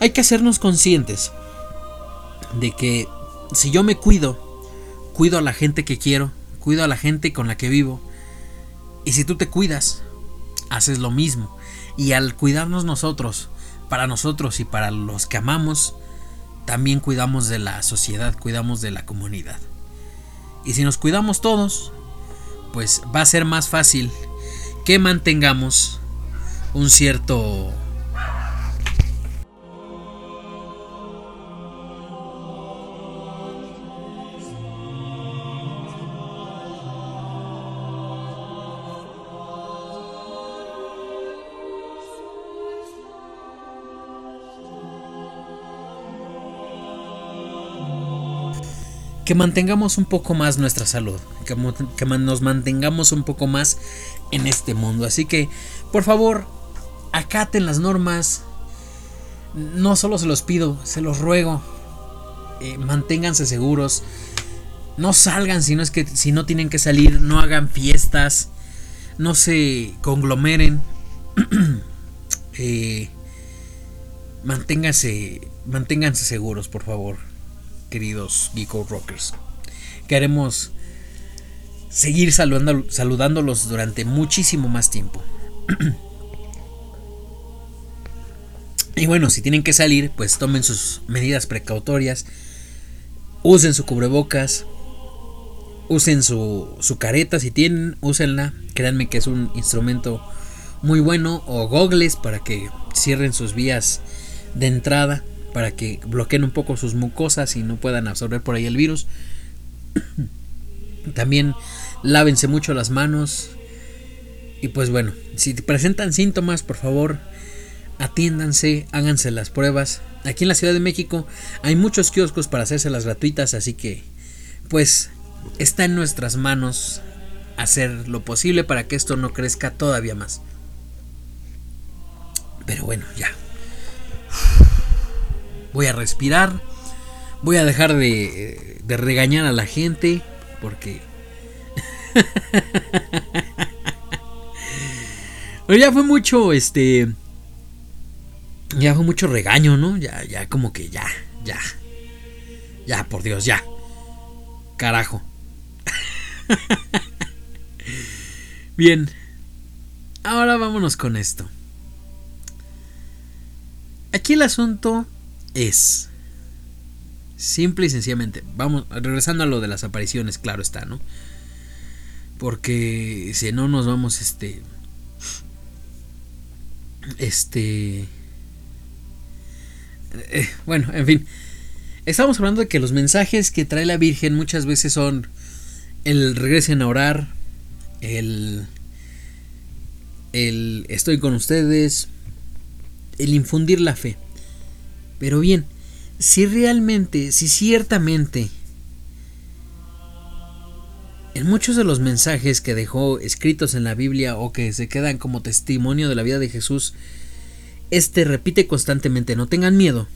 hay que hacernos conscientes de que si yo me cuido, cuido a la gente que quiero, cuido a la gente con la que vivo. Y si tú te cuidas, haces lo mismo. Y al cuidarnos nosotros, para nosotros y para los que amamos, también cuidamos de la sociedad, cuidamos de la comunidad. Y si nos cuidamos todos, pues va a ser más fácil que mantengamos un cierto que mantengamos un poco más nuestra salud, que, nos mantengamos un poco más en este mundo. Así que, por favor, acaten las normas. No solo se los pido, se los ruego. Eh, manténganse seguros. No salgan si no es que si no tienen que salir, no hagan fiestas, no se conglomeren. eh, manténganse, manténganse seguros, por favor queridos Geeko Rockers. Queremos seguir saludándolos durante muchísimo más tiempo. y bueno, si tienen que salir, pues tomen sus medidas precautorias. Usen su cubrebocas. Usen su, su careta si tienen, úsenla. Créanme que es un instrumento muy bueno. O gogles para que cierren sus vías de entrada para que bloqueen un poco sus mucosas y no puedan absorber por ahí el virus. También lávense mucho las manos. Y pues bueno, si presentan síntomas, por favor, atiéndanse, háganse las pruebas. Aquí en la Ciudad de México hay muchos kioscos para hacerse las gratuitas, así que pues está en nuestras manos hacer lo posible para que esto no crezca todavía más. Pero bueno, ya. Voy a respirar. Voy a dejar de, de regañar a la gente. Porque... Pero ya fue mucho, este... Ya fue mucho regaño, ¿no? Ya, ya, como que ya, ya. Ya, por Dios, ya. Carajo. Bien. Ahora vámonos con esto. Aquí el asunto es simple y sencillamente. Vamos, regresando a lo de las apariciones, claro está, ¿no? Porque si no nos vamos, este. Este. Eh, bueno, en fin. Estamos hablando de que los mensajes que trae la Virgen muchas veces son el regresen a orar, el, el estoy con ustedes, el infundir la fe. Pero bien, si realmente, si ciertamente, en muchos de los mensajes que dejó escritos en la Biblia o que se quedan como testimonio de la vida de Jesús, este repite constantemente, no tengan miedo.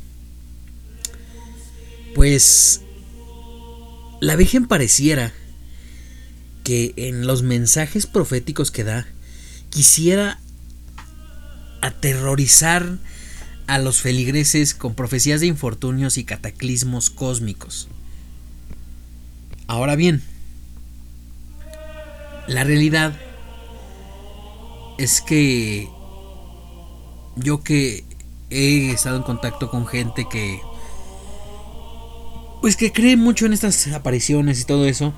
Pues la Virgen pareciera que en los mensajes proféticos que da quisiera aterrorizar a los feligreses con profecías de infortunios y cataclismos cósmicos. Ahora bien, la realidad es que yo que he estado en contacto con gente que pues que cree mucho en estas apariciones y todo eso,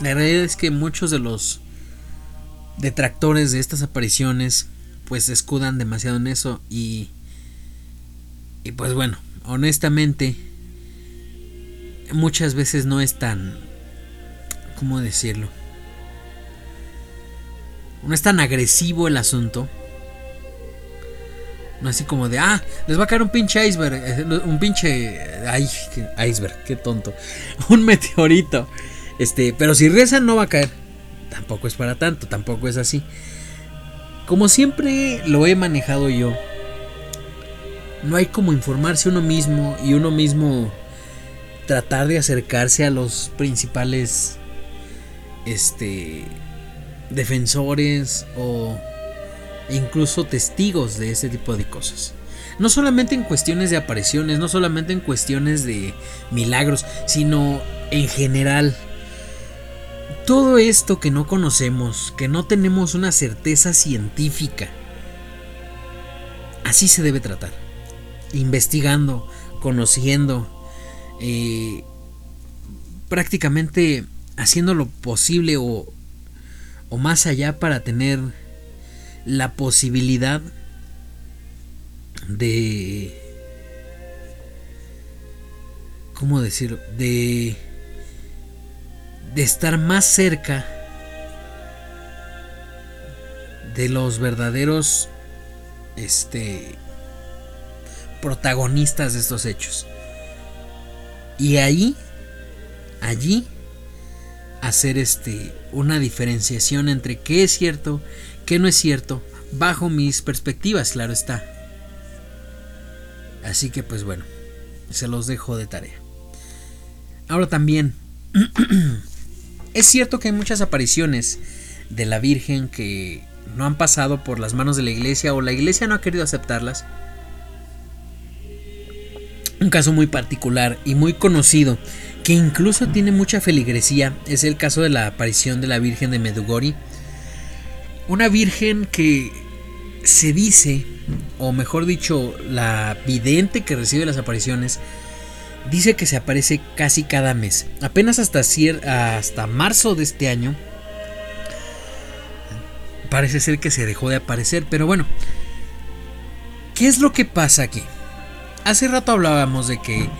la realidad es que muchos de los detractores de estas apariciones pues se escudan demasiado en eso y y pues bueno, honestamente muchas veces no es tan ¿cómo decirlo? No es tan agresivo el asunto. No así como de, ah, les va a caer un pinche iceberg, eh, un pinche, ay, iceberg, qué tonto, un meteorito. Este, pero si rezan no va a caer. Tampoco es para tanto, tampoco es así. Como siempre lo he manejado yo, no hay como informarse uno mismo y uno mismo tratar de acercarse a los principales este defensores o incluso testigos de ese tipo de cosas. No solamente en cuestiones de apariciones, no solamente en cuestiones de milagros, sino en general todo esto que no conocemos, que no tenemos una certeza científica, así se debe tratar. Investigando, conociendo, eh, prácticamente haciendo lo posible o, o más allá para tener la posibilidad de... ¿Cómo decirlo? De de estar más cerca de los verdaderos este protagonistas de estos hechos. Y ahí allí hacer este una diferenciación entre qué es cierto, qué no es cierto, bajo mis perspectivas, claro está. Así que pues bueno, se los dejo de tarea. Ahora también Es cierto que hay muchas apariciones de la Virgen que no han pasado por las manos de la iglesia o la iglesia no ha querido aceptarlas. Un caso muy particular y muy conocido que incluso tiene mucha feligresía es el caso de la aparición de la Virgen de Medugori. Una Virgen que se dice, o mejor dicho, la vidente que recibe las apariciones, dice que se aparece casi cada mes. Apenas hasta, hasta marzo de este año parece ser que se dejó de aparecer. Pero bueno, ¿qué es lo que pasa aquí? Hace rato hablábamos de que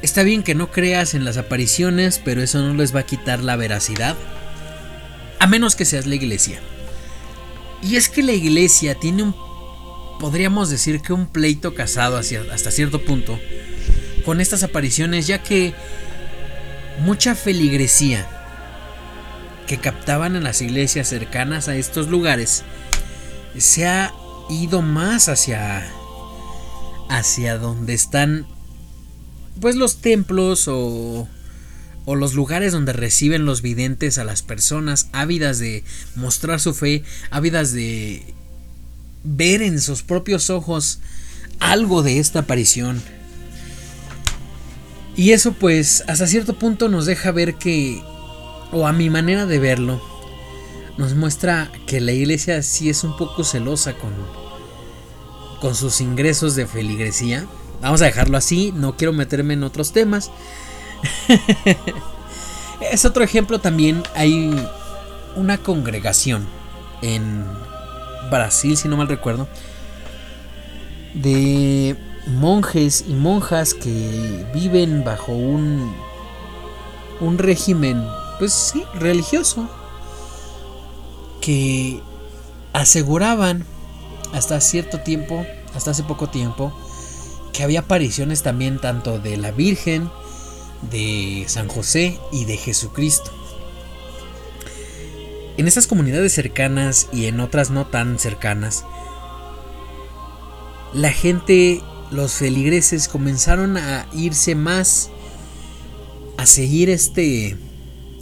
está bien que no creas en las apariciones, pero eso no les va a quitar la veracidad. A menos que seas la iglesia. Y es que la iglesia tiene un, podríamos decir que un pleito casado hacia, hasta cierto punto con estas apariciones, ya que mucha feligresía que captaban en las iglesias cercanas a estos lugares se ha ido más hacia hacia donde están pues los templos o o los lugares donde reciben los videntes a las personas ávidas de mostrar su fe, ávidas de ver en sus propios ojos algo de esta aparición. Y eso pues hasta cierto punto nos deja ver que, o a mi manera de verlo, nos muestra que la iglesia sí es un poco celosa con, con sus ingresos de feligresía. Vamos a dejarlo así, no quiero meterme en otros temas. es otro ejemplo también, hay una congregación en Brasil, si no mal recuerdo, de monjes y monjas que viven bajo un un régimen, pues sí, religioso, que aseguraban hasta cierto tiempo, hasta hace poco tiempo, que había apariciones también tanto de la Virgen, de San José y de Jesucristo. En estas comunidades cercanas y en otras no tan cercanas, la gente, los feligreses comenzaron a irse más a seguir este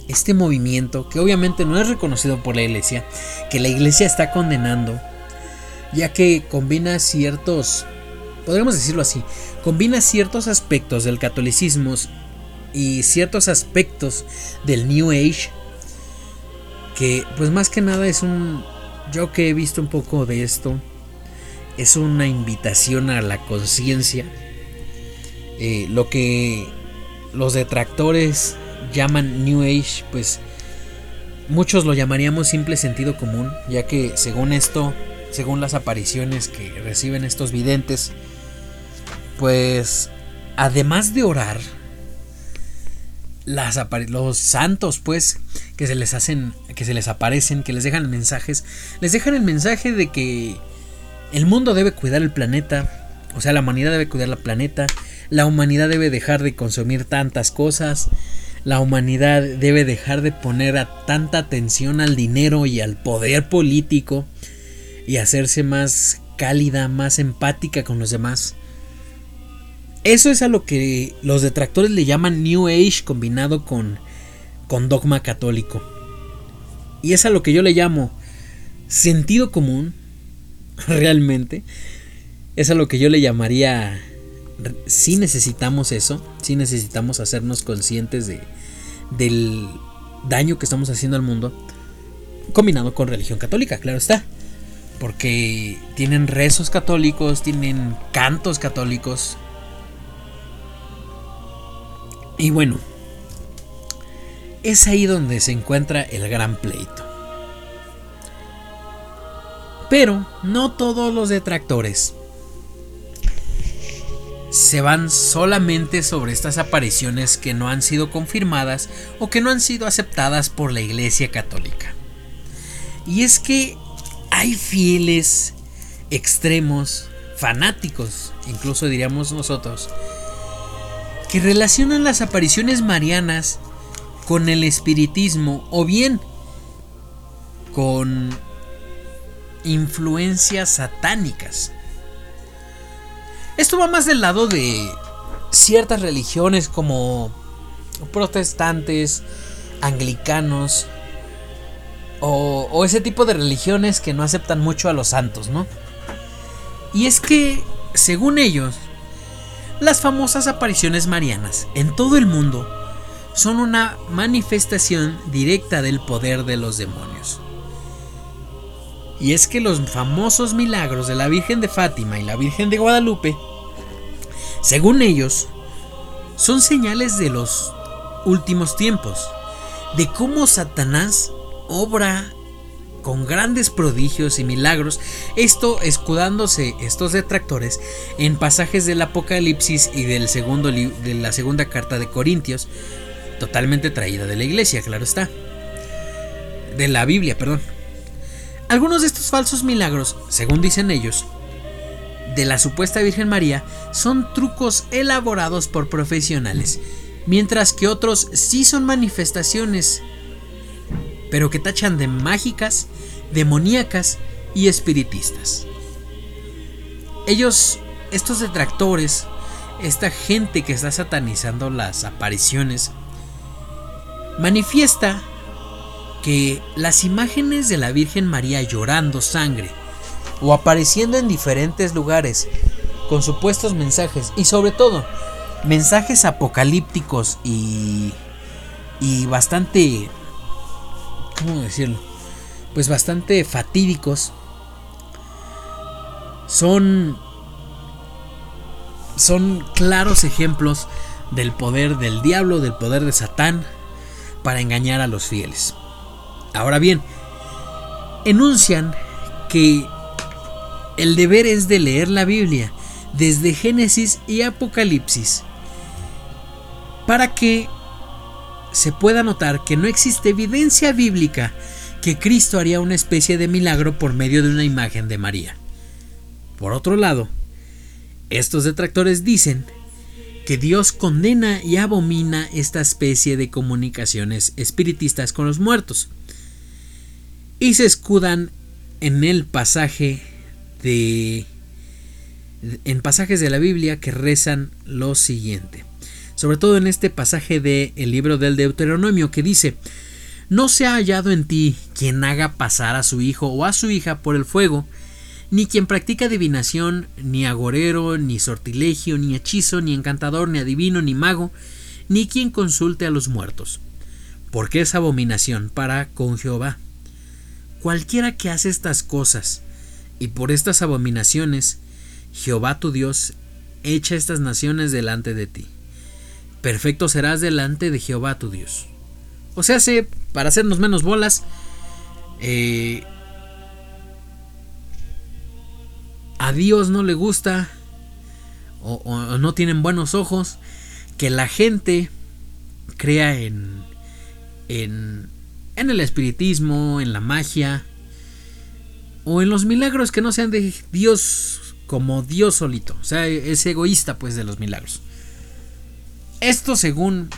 este movimiento que obviamente no es reconocido por la iglesia, que la iglesia está condenando, ya que combina ciertos, podríamos decirlo así, combina ciertos aspectos del catolicismo y ciertos aspectos del New Age, que pues más que nada es un, yo que he visto un poco de esto, es una invitación a la conciencia, eh, lo que los detractores llaman New Age, pues muchos lo llamaríamos simple sentido común, ya que según esto, según las apariciones que reciben estos videntes, pues además de orar, los santos pues que se les hacen que se les aparecen que les dejan mensajes les dejan el mensaje de que el mundo debe cuidar el planeta o sea la humanidad debe cuidar el planeta la humanidad debe dejar de consumir tantas cosas la humanidad debe dejar de poner tanta atención al dinero y al poder político y hacerse más cálida, más empática con los demás. Eso es a lo que los detractores le llaman New Age combinado con, con dogma católico. Y es a lo que yo le llamo sentido común, realmente. Es a lo que yo le llamaría si necesitamos eso, si necesitamos hacernos conscientes de, del daño que estamos haciendo al mundo, combinado con religión católica, claro está. Porque tienen rezos católicos, tienen cantos católicos. Y bueno, es ahí donde se encuentra el gran pleito. Pero no todos los detractores se van solamente sobre estas apariciones que no han sido confirmadas o que no han sido aceptadas por la Iglesia Católica. Y es que hay fieles extremos, fanáticos, incluso diríamos nosotros, que relacionan las apariciones marianas con el espiritismo o bien con influencias satánicas. Esto va más del lado de ciertas religiones como protestantes, anglicanos o, ese tipo de religiones que no aceptan mucho a los santos, ¿no? Y es que, según ellos, las famosas apariciones marianas en todo el mundo son una manifestación directa del poder de los demonios. Y es que los famosos milagros de la Virgen de Fátima y la Virgen de Guadalupe, según ellos, son señales de los últimos tiempos, de cómo Satanás obra con grandes prodigios y milagros, esto escudándose estos detractores en pasajes del Apocalipsis y del segundo de la segunda carta de Corintios, totalmente traída de la iglesia, claro está. De la Biblia, perdón. Algunos de estos falsos milagros, según dicen ellos, de la supuesta Virgen María son trucos elaborados por profesionales, mientras que otros sí son manifestaciones, pero que tachan de mágicas, demoníacas y espiritistas. ellos, estos detractores, esta gente que está satanizando las apariciones, manifiesta que las imágenes de la Virgen María llorando sangre o apareciendo en diferentes lugares con supuestos mensajes y sobre todo mensajes apocalípticos y y bastante cómo decirlo pues bastante fatídicos son son claros ejemplos del poder del diablo, del poder de Satán para engañar a los fieles. Ahora bien, enuncian que el deber es de leer la Biblia desde Génesis y Apocalipsis para que se pueda notar que no existe evidencia bíblica que Cristo haría una especie de milagro por medio de una imagen de María. Por otro lado, estos detractores dicen que Dios condena y abomina esta especie de comunicaciones espiritistas con los muertos y se escudan en el pasaje de en pasajes de la Biblia que rezan lo siguiente. Sobre todo en este pasaje del el libro del Deuteronomio que dice: No se ha hallado en ti quien haga pasar a su hijo o a su hija por el fuego, ni quien practica adivinación, ni agorero, ni sortilegio, ni hechizo, ni encantador, ni adivino, ni mago, ni quien consulte a los muertos, porque es abominación para con Jehová. Cualquiera que hace estas cosas, y por estas abominaciones, Jehová tu Dios echa estas naciones delante de ti. Perfecto serás delante de Jehová tu Dios. O sea, para hacernos menos bolas, eh, a Dios no le gusta o, no tienen buenos ojos que la gente crea en, en, el espiritismo, en la magia o en los milagros que no sean de Dios como Dios solito. O sea, es egoísta pues de los milagros. Esto según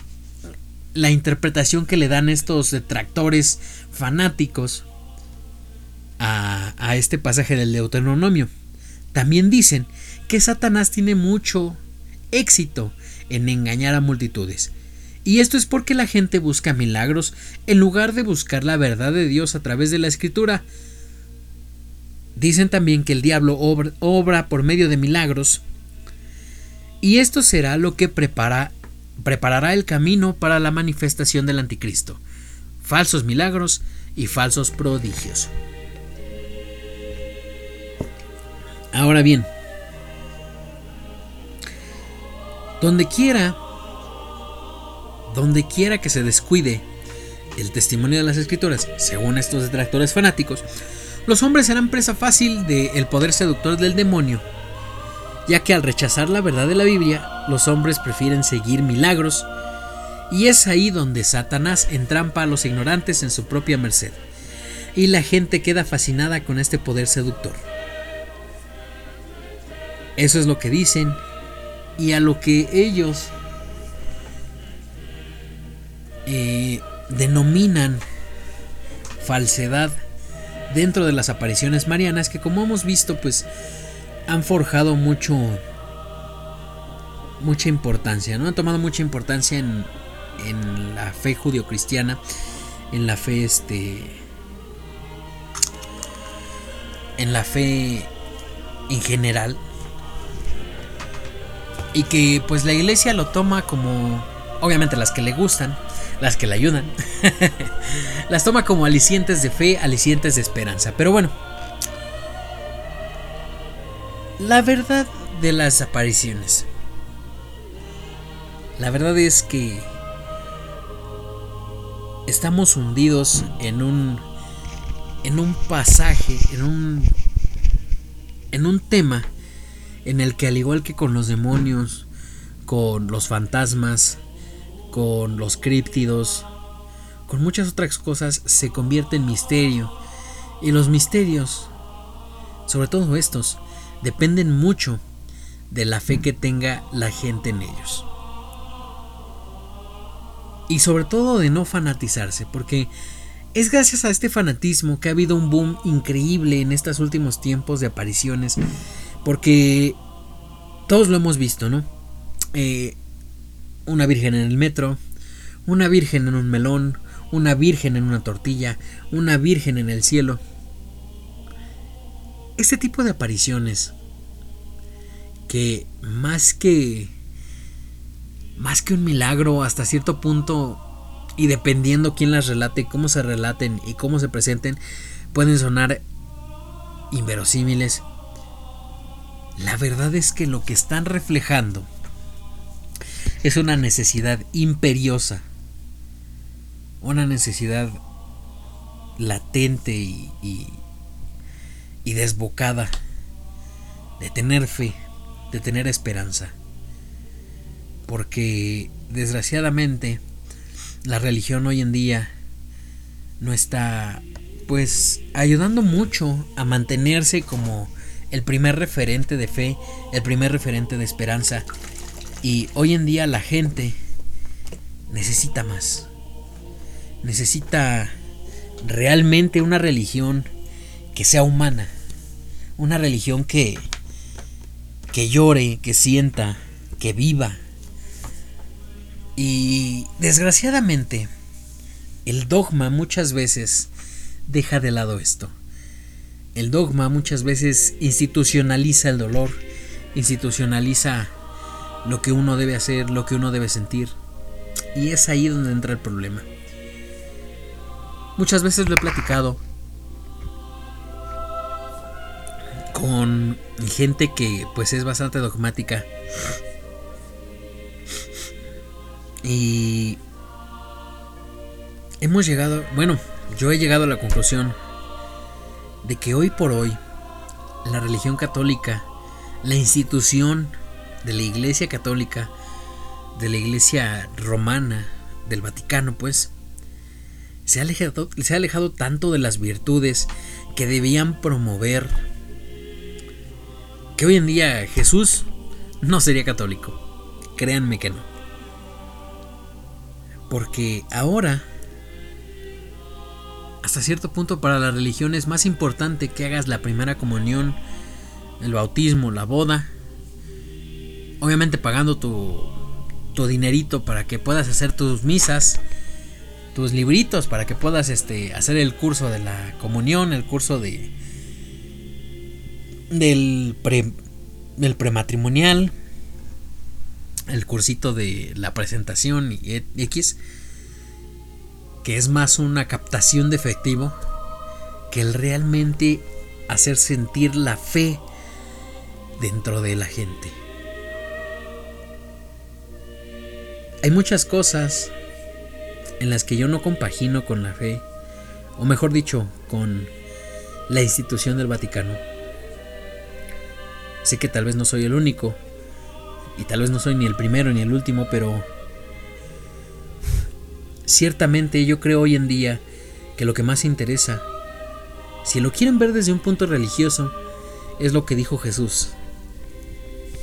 la interpretación que le dan estos detractores fanáticos a, este pasaje del Deuteronomio. También dicen que Satanás tiene mucho éxito en engañar a multitudes. Y esto es porque la gente busca milagros en lugar de buscar la verdad de Dios a través de la escritura. Dicen también que el diablo obra, por medio de milagros. Y esto será lo que prepara, preparará el camino para la manifestación del anticristo. Falsos milagros y falsos prodigios. Ahora bien, donde quiera, donde quiera que se descuide el testimonio de las escrituras, según estos detractores fanáticos, los hombres serán presa fácil del poder seductor del demonio, ya que al rechazar la verdad de la Biblia, los hombres prefieren seguir milagros, y es ahí donde Satanás entrampa a los ignorantes en su propia merced, y la gente queda fascinada con este poder seductor. Eso es lo que dicen y a lo que ellos eh, denominan falsedad dentro de las apariciones marianas que como hemos visto pues han forjado mucho mucha importancia, ¿no? Han tomado mucha importancia en, en la fe judio-cristiana, en la fe este en la fe en general y que pues la iglesia lo toma como, obviamente las que le gustan, las que le ayudan, las toma como alicientes de fe, alicientes de esperanza. Pero bueno, la verdad de las apariciones. La verdad es que estamos hundidos en un en un pasaje, en un en un tema en el que al igual que con los demonios, con los fantasmas, con los críptidos, con muchas otras cosas, se convierte en misterio. Y los misterios, sobre todo estos, dependen mucho de la fe que tenga la gente en ellos. Y sobre todo de no fanatizarse, porque es gracias a este fanatismo que ha habido un boom increíble en estos últimos tiempos de apariciones Porque todos lo hemos visto, ¿no? Eh, una virgen en el metro, una virgen en un melón, una virgen en una tortilla, una virgen en el cielo. Este tipo de apariciones que más que más que un milagro hasta cierto punto y dependiendo quién las relate, cómo se relaten y cómo se presenten, pueden sonar inverosímiles. La verdad es que lo que están reflejando es una necesidad imperiosa, una necesidad latente y, y, desbocada de tener fe, de tener esperanza. Porque desgraciadamente la religión hoy en día no está pues ayudando mucho a mantenerse como el primer referente de fe, el primer referente de esperanza. Y hoy en día la gente necesita más. Necesita realmente una religión que sea humana. Una religión que que llore, que sienta, que viva. Y desgraciadamente el dogma muchas veces deja de lado esto. El dogma muchas veces institucionaliza el dolor, institucionaliza lo que uno debe hacer, lo que uno debe sentir. Y es ahí donde entra el problema. Muchas veces lo he platicado con gente que pues es bastante dogmática. Y hemos llegado, bueno, yo he llegado a la conclusión de que hoy por hoy la religión católica, la institución de la Iglesia Católica, de la Iglesia Romana, del Vaticano, pues, se ha alejado, se ha alejado tanto de las virtudes que debían promover que hoy en día Jesús no sería católico. Créanme que no. Porque ahora hasta cierto punto para la religión es más importante que hagas la primera comunión, el bautismo, la boda. Obviamente pagando tu, tu dinerito para que puedas hacer tus misas, tus libritos para que puedas este, hacer el curso de la comunión, el curso de del pre, del prematrimonial, el cursito de la presentación y X que es más una captación de efectivo que el realmente hacer sentir la fe dentro de la gente. Hay muchas cosas en las que yo no compagino con la fe, o mejor dicho, con la institución del Vaticano. Sé que tal vez no soy el único, y tal vez no soy ni el primero ni el último, pero Ciertamente yo creo hoy en día que lo que más interesa, si lo quieren ver desde un punto religioso, es lo que dijo Jesús,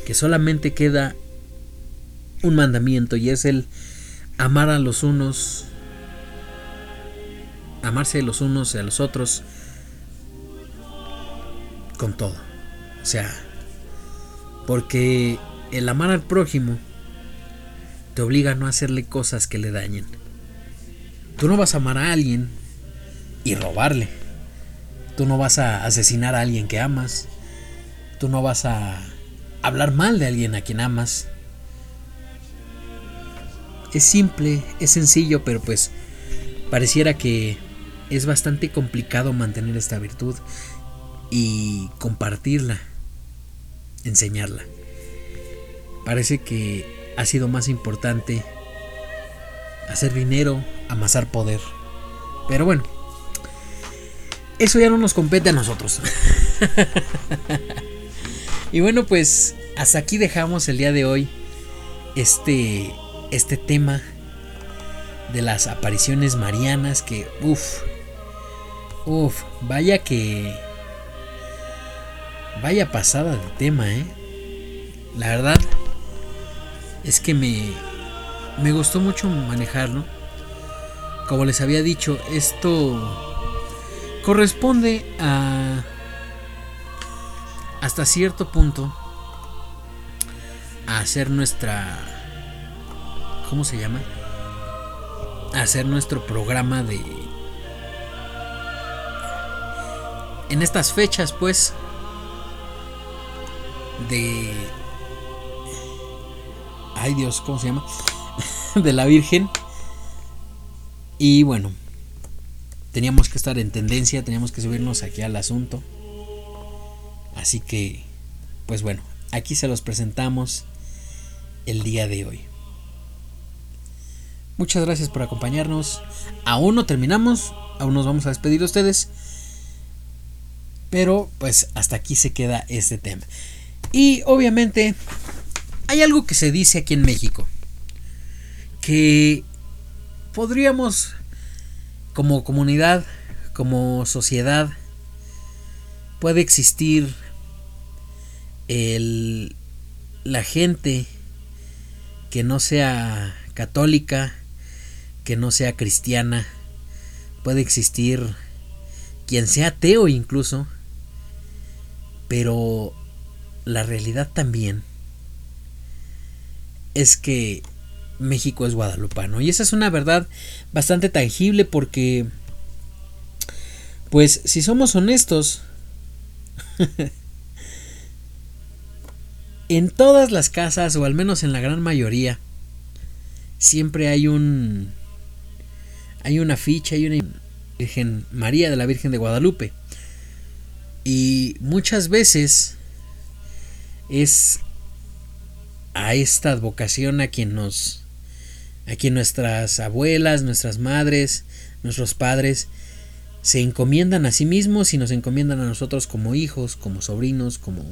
que solamente queda un mandamiento y es el amar a los unos, amarse a los unos y a los otros con todo. O sea, porque el amar al prójimo te obliga a no hacerle cosas que le dañen. Tú no vas a amar a alguien y robarle. Tú no vas a asesinar a alguien que amas. Tú no vas a hablar mal de alguien a quien amas. Es simple, es sencillo, pero pues pareciera que es bastante complicado mantener esta virtud y compartirla, enseñarla. Parece que ha sido más importante hacer dinero, amasar poder. Pero bueno, eso ya no nos compete a nosotros. y bueno, pues hasta aquí dejamos el día de hoy este, este tema de las apariciones marianas que, uff, uff, vaya que... Vaya pasada de tema, ¿eh? La verdad es que me, me gustó mucho manejarlo. Como les había dicho, esto corresponde a, hasta cierto punto a hacer nuestra ¿cómo se llama? A hacer nuestro programa de en estas fechas pues de ay Dios, ¿cómo se llama? de la Virgen. Y bueno, teníamos que estar en tendencia, teníamos que subirnos aquí al asunto. Así que, pues bueno, aquí se los presentamos el día de hoy. Muchas gracias por acompañarnos. Aún no terminamos, aún nos vamos a despedir de ustedes. Pero pues hasta aquí se queda este tema. Y obviamente hay algo que se dice aquí en México. Que podríamos como comunidad, como sociedad, puede existir el, la gente que no sea católica, que no sea cristiana, puede existir quien sea ateo incluso, pero la realidad también es que México es guadalupano. Y esa es una verdad bastante tangible porque, pues, si somos honestos, en todas las casas, o al menos en la gran mayoría, siempre hay un... Hay una ficha, hay una Virgen María de la Virgen de Guadalupe. Y muchas veces es a esta advocación a quien nos a quien nuestras abuelas, nuestras madres, nuestros padres se encomiendan a sí mismos y nos encomiendan a nosotros como hijos, como sobrinos, como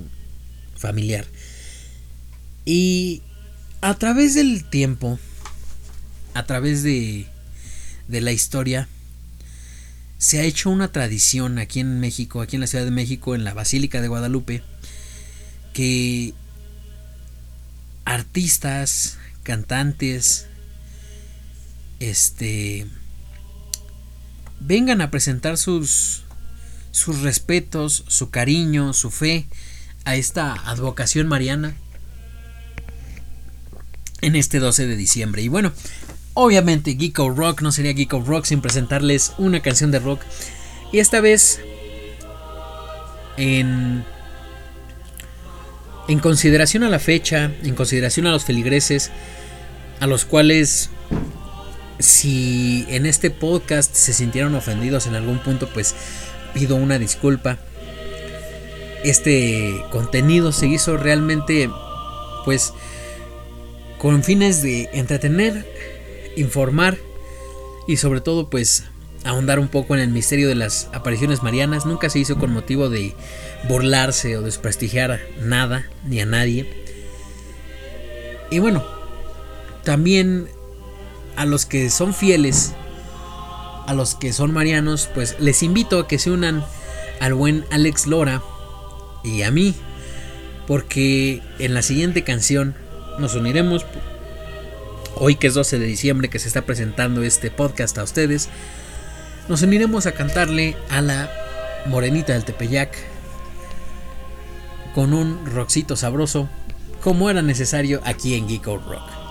familiar. Y a través del tiempo, a través de, de la historia, se ha hecho una tradición aquí en México, aquí en la Ciudad de México, en la Basílica de Guadalupe, que artistas, cantantes, este, vengan a presentar sus, sus respetos, su cariño, su fe a esta advocación mariana en este 12 de diciembre. Y bueno, obviamente Geeko Rock no sería Geeko Rock sin presentarles una canción de rock. Y esta vez en en consideración a la fecha, en consideración a los feligreses, a los cuales si en este podcast se sintieron ofendidos en algún punto, pues pido una disculpa. Este contenido se hizo realmente pues con fines de entretener, informar y sobre todo pues ahondar un poco en el misterio de las apariciones marianas. Nunca se hizo con motivo de burlarse o desprestigiar nada ni a nadie. Y bueno, también a los que son fieles, a los que son marianos, pues les invito a que se unan al buen Alex Lora y a mí, porque en la siguiente canción nos uniremos. Hoy que es 12 de diciembre que se está presentando este podcast a ustedes, nos uniremos a cantarle a la morenita del Tepeyac con un rockcito sabroso como era necesario aquí en Geek Rock.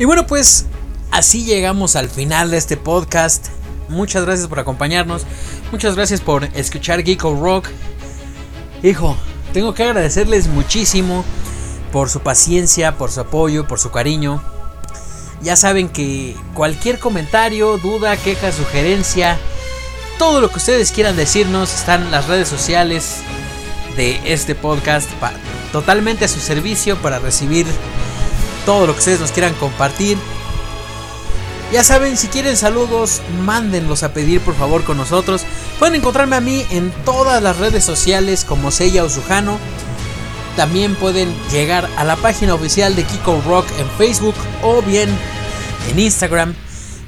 Y bueno, pues así llegamos al final de este podcast. Muchas gracias por acompañarnos. Muchas gracias por escuchar Geeko Rock. Hijo, tengo que agradecerles muchísimo por su paciencia, por su apoyo, por su cariño. Ya saben que cualquier comentario, duda, queja, sugerencia, todo lo que ustedes quieran decirnos están las redes sociales de este podcast totalmente a su servicio para recibir todo lo que ustedes nos quieran compartir. Ya saben, si quieren saludos, mándenlos a pedir por favor con nosotros. Pueden encontrarme a mí en todas las redes sociales como Seiya Osujano. También pueden llegar a la página oficial de Kiko Rock en Facebook o bien en Instagram.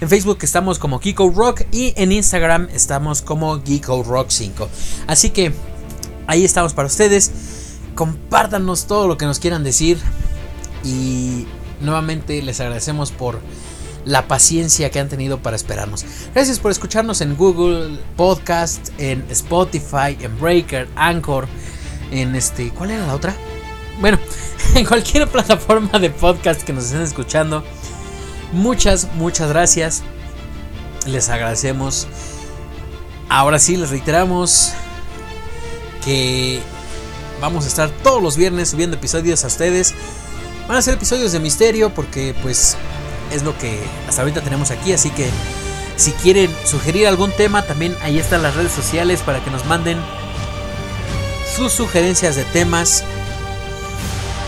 En Facebook estamos como Kiko Rock y en Instagram estamos como Kiko Rock 5. Así que ahí estamos para ustedes. Compártanos todo lo que nos quieran decir. Y nuevamente les agradecemos por la paciencia que han tenido para esperarnos. Gracias por escucharnos en Google Podcast, en Spotify, en Breaker, Anchor, en este, ¿cuál era la otra? Bueno, en cualquier plataforma de podcast que nos estén escuchando. Muchas, muchas gracias. Les agradecemos. Ahora sí, les reiteramos que vamos a estar todos los viernes subiendo episodios a ustedes. Van a ser episodios de misterio porque pues es lo que hasta ahorita tenemos aquí. Así que si quieren sugerir algún tema, también ahí están las redes sociales para que nos manden sus sugerencias de temas.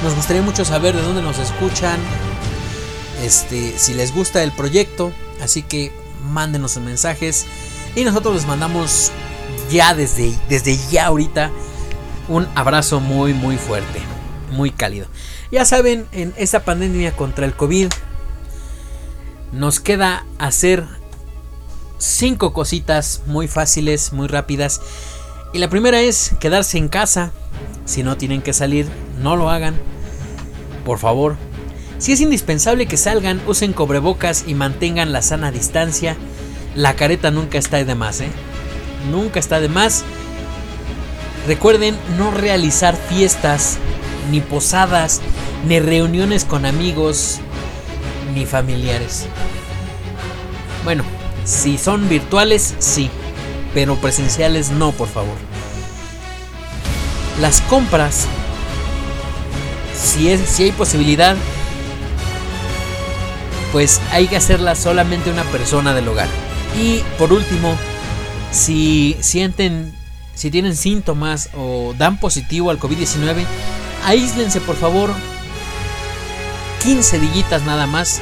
Nos gustaría mucho saber de dónde nos escuchan. Este, si les gusta el proyecto. Así que mándenos sus mensajes. Y nosotros les mandamos ya desde, desde ya ahorita un abrazo muy muy fuerte. Muy cálido. Ya saben, en esta pandemia contra el COVID nos queda hacer cinco cositas muy fáciles, muy rápidas. Y la primera es quedarse en casa. Si no tienen que salir, no lo hagan. Por favor. Si es indispensable que salgan, usen cobrebocas y mantengan la sana distancia. La careta nunca está de más, ¿eh? Nunca está de más. Recuerden no realizar fiestas, ni posadas, ni reuniones con amigos, ni familiares. Bueno, si son virtuales, sí, pero presenciales no, por favor. Las compras, si, es, si hay posibilidad, pues hay que hacerlas solamente una persona del hogar. Y por último, si sienten, si tienen síntomas o dan positivo al COVID-19, aíslense por favor 15 dillitas nada más.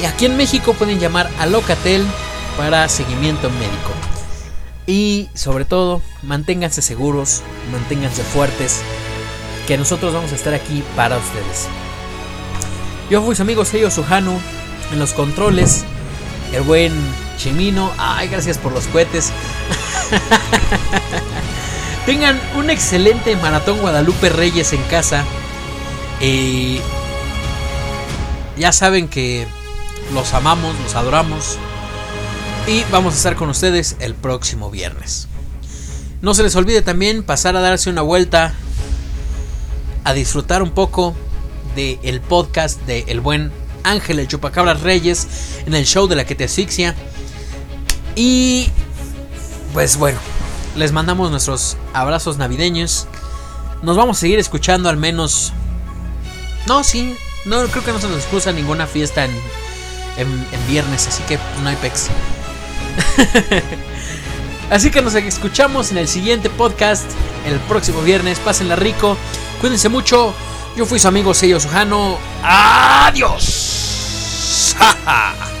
Y aquí en México pueden llamar a Locatel para seguimiento médico. Y sobre todo, manténganse seguros, manténganse fuertes, que nosotros vamos a estar aquí para ustedes. Yo fui su amigo Seyo Sujano en los controles, el buen Chimino. Ay, gracias por los cohetes. Tengan un excelente maratón Guadalupe Reyes en casa. Ya saben que los amamos, los adoramos. Y vamos a estar con ustedes el próximo viernes. No se les olvide también pasar a darse una vuelta a disfrutar un poco del el podcast de el buen Ángel el Chupacabras Reyes en el show de la que te asfixia. Y pues bueno, les mandamos nuestros abrazos navideños. Nos vamos a seguir escuchando al menos... No, sí, no creo que no se nos excusa ninguna fiesta en, en, viernes, así que no hay pex. así que nos escuchamos en el siguiente podcast el próximo viernes. Pásenla rico, cuídense mucho. Yo fui su amigo Sello Sujano. Adiós.